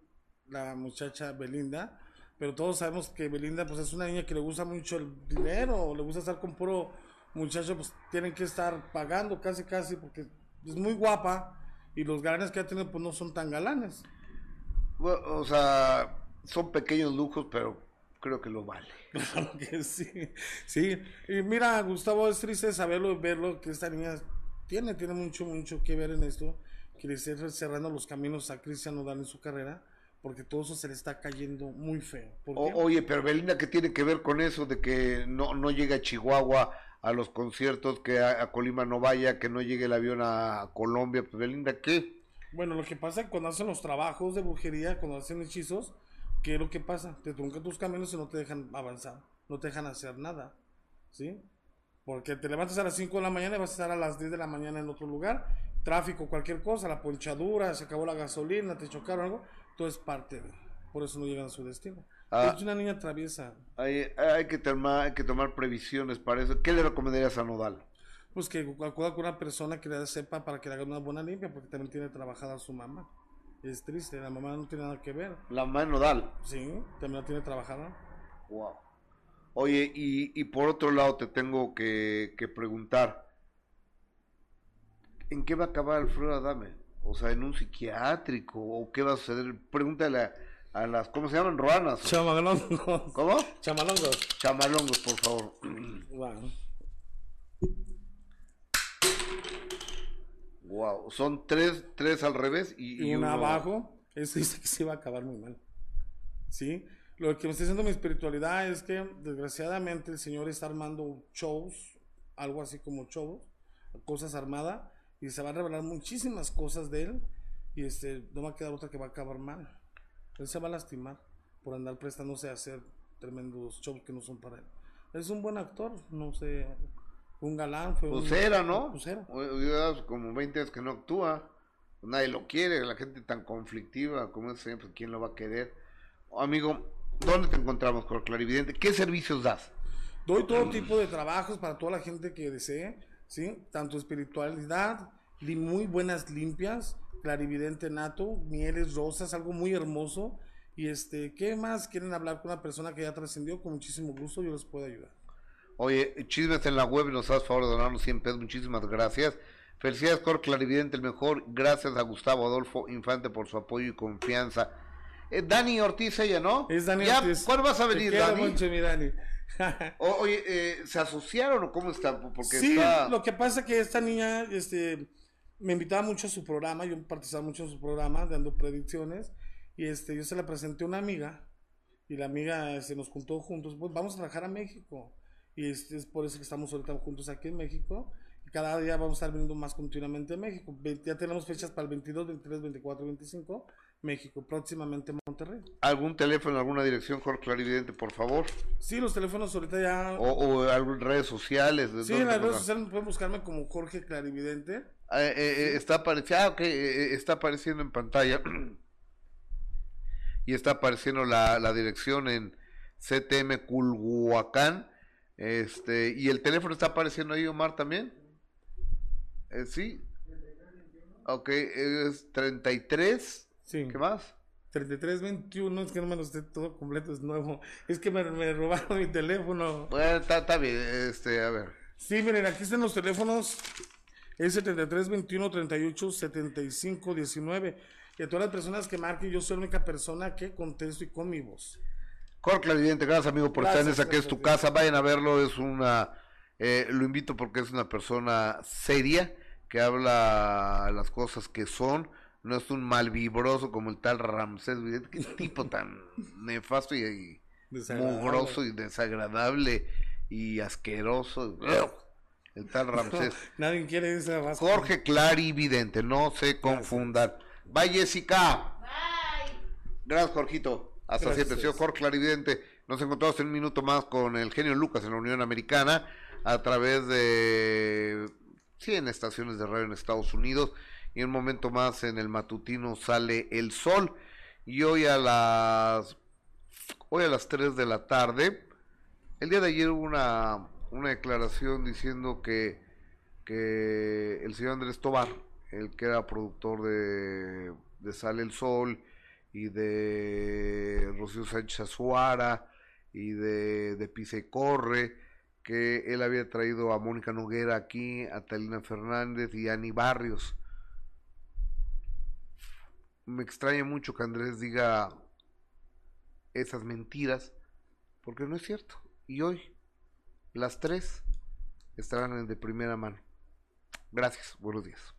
la muchacha Belinda. Pero todos sabemos que Belinda, pues es una niña que le gusta mucho el dinero, le gusta estar con puro muchacho, pues tienen que estar pagando casi, casi, porque es muy guapa y los galanes que ha tenido, pues no son tan galanes. Bueno, o sea, son pequeños lujos, pero creo que lo vale. Claro que sí. Sí. Y mira, Gustavo, es triste saberlo y verlo, que esta niña tiene, tiene mucho, mucho que ver en esto. Que le esté cerrando los caminos a Cristian Nodal en su carrera, porque todo eso se le está cayendo muy feo. Oye, pero Belinda, ¿qué tiene que ver con eso de que no, no llegue a Chihuahua a los conciertos, que a, Colima no vaya, que no llegue el avión a Colombia? Pues Belinda, ¿qué? Bueno, lo que pasa es que cuando hacen los trabajos de brujería, cuando hacen hechizos, ¿qué es lo que pasa? Te truncan tus caminos y no te dejan avanzar, no te dejan hacer nada, ¿sí? Porque te levantas a las 5 de la mañana y vas a estar a las 10 de la mañana en otro lugar, tráfico, cualquier cosa, la ponchadura, se acabó la gasolina, te chocaron algo, todo es parte de, por eso no llegan a su destino. Ah. Es una niña traviesa, Hay, hay, que tomar, hay que tomar previsiones para eso. ¿Qué le recomendarías a Nodal? pues que acuda con una persona que le sepa para que le haga una buena limpia, porque también tiene trabajada a su mamá. Es triste, la mamá no tiene nada que ver. La mamá de Nodal. Sí, también la tiene trabajada. Wow. Oye, y, y por otro lado te tengo que, que preguntar, ¿en qué va a acabar Alfredo Adame? O sea, ¿en un psiquiátrico? ¿O qué va a suceder? Pregúntale a, a las, ¿cómo se llaman? ¿Ruanas? Chamalongos. ¿Cómo? Chamalongos. Chamalongos, por favor. Wow. Wow, son tres, tres al revés y, Y y una uno- abajo, eso dice que se va a acabar muy mal. ¿Sí? Lo que me está diciendo mi espiritualidad es que desgraciadamente el Señor está armando shows, algo así como shows, cosas armadas, y se va a revelar muchísimas cosas de él, y este, no va a quedar otra que va a acabar mal. Él se va a lastimar por andar prestándose a hacer tremendos shows que no son para él. Es un buen actor, no sé, un galán, fue un... Pues era, ¿no? Pues era. Como 20 años que no actúa. Nadie lo quiere, la gente tan conflictiva como ese, pues ¿quién lo va a querer? Amigo, ¿dónde te encontramos con Clarividente? ¿Qué servicios das? Doy todo tipo de trabajos para toda la gente que desee, ¿sí? Tanto espiritualidad, li- muy buenas limpias, clarividente nato, mieles rosas, algo muy hermoso. Y este, ¿qué más quieren hablar con una persona que ya trascendió? Con muchísimo gusto yo les puedo ayudar. Oye, chismes en la web, nos das favor de donarnos 100 pesos, muchísimas gracias. Felicidades, Cor Clarividente, el mejor. Gracias a Gustavo Adolfo Infante por su apoyo y confianza. Eh, Dani Ortiz, ella, ¿no? Es Dani Ya, Ortiz. ¿Cuándo vas a Te venir, quiero Dani? mucho, mi Dani. O- oye, eh, ¿se asociaron o cómo está? Porque sí, está... lo que pasa es que esta niña este, me invitaba mucho a su programa, yo participaba mucho en su programa, dando predicciones, y este, yo se la presenté a una amiga, y la amiga se nos juntó juntos, pues vamos a trabajar a México, y este, es por eso que estamos ahorita juntos aquí en México, Cada día vamos a estar viendo más continuamente en México. Ya tenemos fechas para el 22, 23, 24, 25. México, próximamente Monterrey. ¿Algún teléfono, alguna dirección, Jorge Clarividente, por favor? Sí, los teléfonos ahorita ya... O, o redes sociales. ¿de sí, en las redes sociales pueden buscarme como Jorge Clarividente. Eh, eh, eh, está apareciendo, ah, eh, está apareciendo en pantalla y está apareciendo la, la dirección en CTM Culhuacán, este, y el teléfono está apareciendo ahí, Omar, también, sí, ok, es 33, Sí. ¿qué más? 3321, es que no me lo sé todo completo, es nuevo. Es que me, me robaron mi teléfono. Bueno, está bien, este, a ver, Sí, miren, aquí están los teléfonos. Es 73 21 38 75 19. Y a todas las personas que marquen, yo soy la única persona que contesto y con mi voz. Jorge Clarividente, gracias amigo por estar en esa que es tu casa. Vayan a verlo, es una, eh, lo invito porque es una persona seria que habla las cosas que son. No es un malvibroso como el tal Ramsés Vidente, que tipo tan nefasto y, y mugroso y desagradable y asqueroso. El tal Ramsés. Nadie quiere esa base. Jorge Clarividente, no se confundan. Bye Jessica. Gracias, Jorgito. Hasta Gracias. siempre, señor Jorge Clarividente. Nos encontramos en un minuto más con el genio Lucas en la Unión Americana a través de 100 estaciones de radio en Estados Unidos. Y un momento más en el matutino sale el sol. Y hoy a las hoy a las 3 de la tarde, el día de ayer hubo una, una declaración diciendo que, que el señor Andrés Tobar, el que era productor de, de Sale el Sol y de Rocío Sánchez Azuara y de, de Pisa Corre, que él había traído a Mónica Noguera aquí, a Talina Fernández y a Ani Barrios. Me extraña mucho que Andrés diga esas mentiras, porque no es cierto. Y hoy, las tres estarán de primera mano. Gracias, buenos días.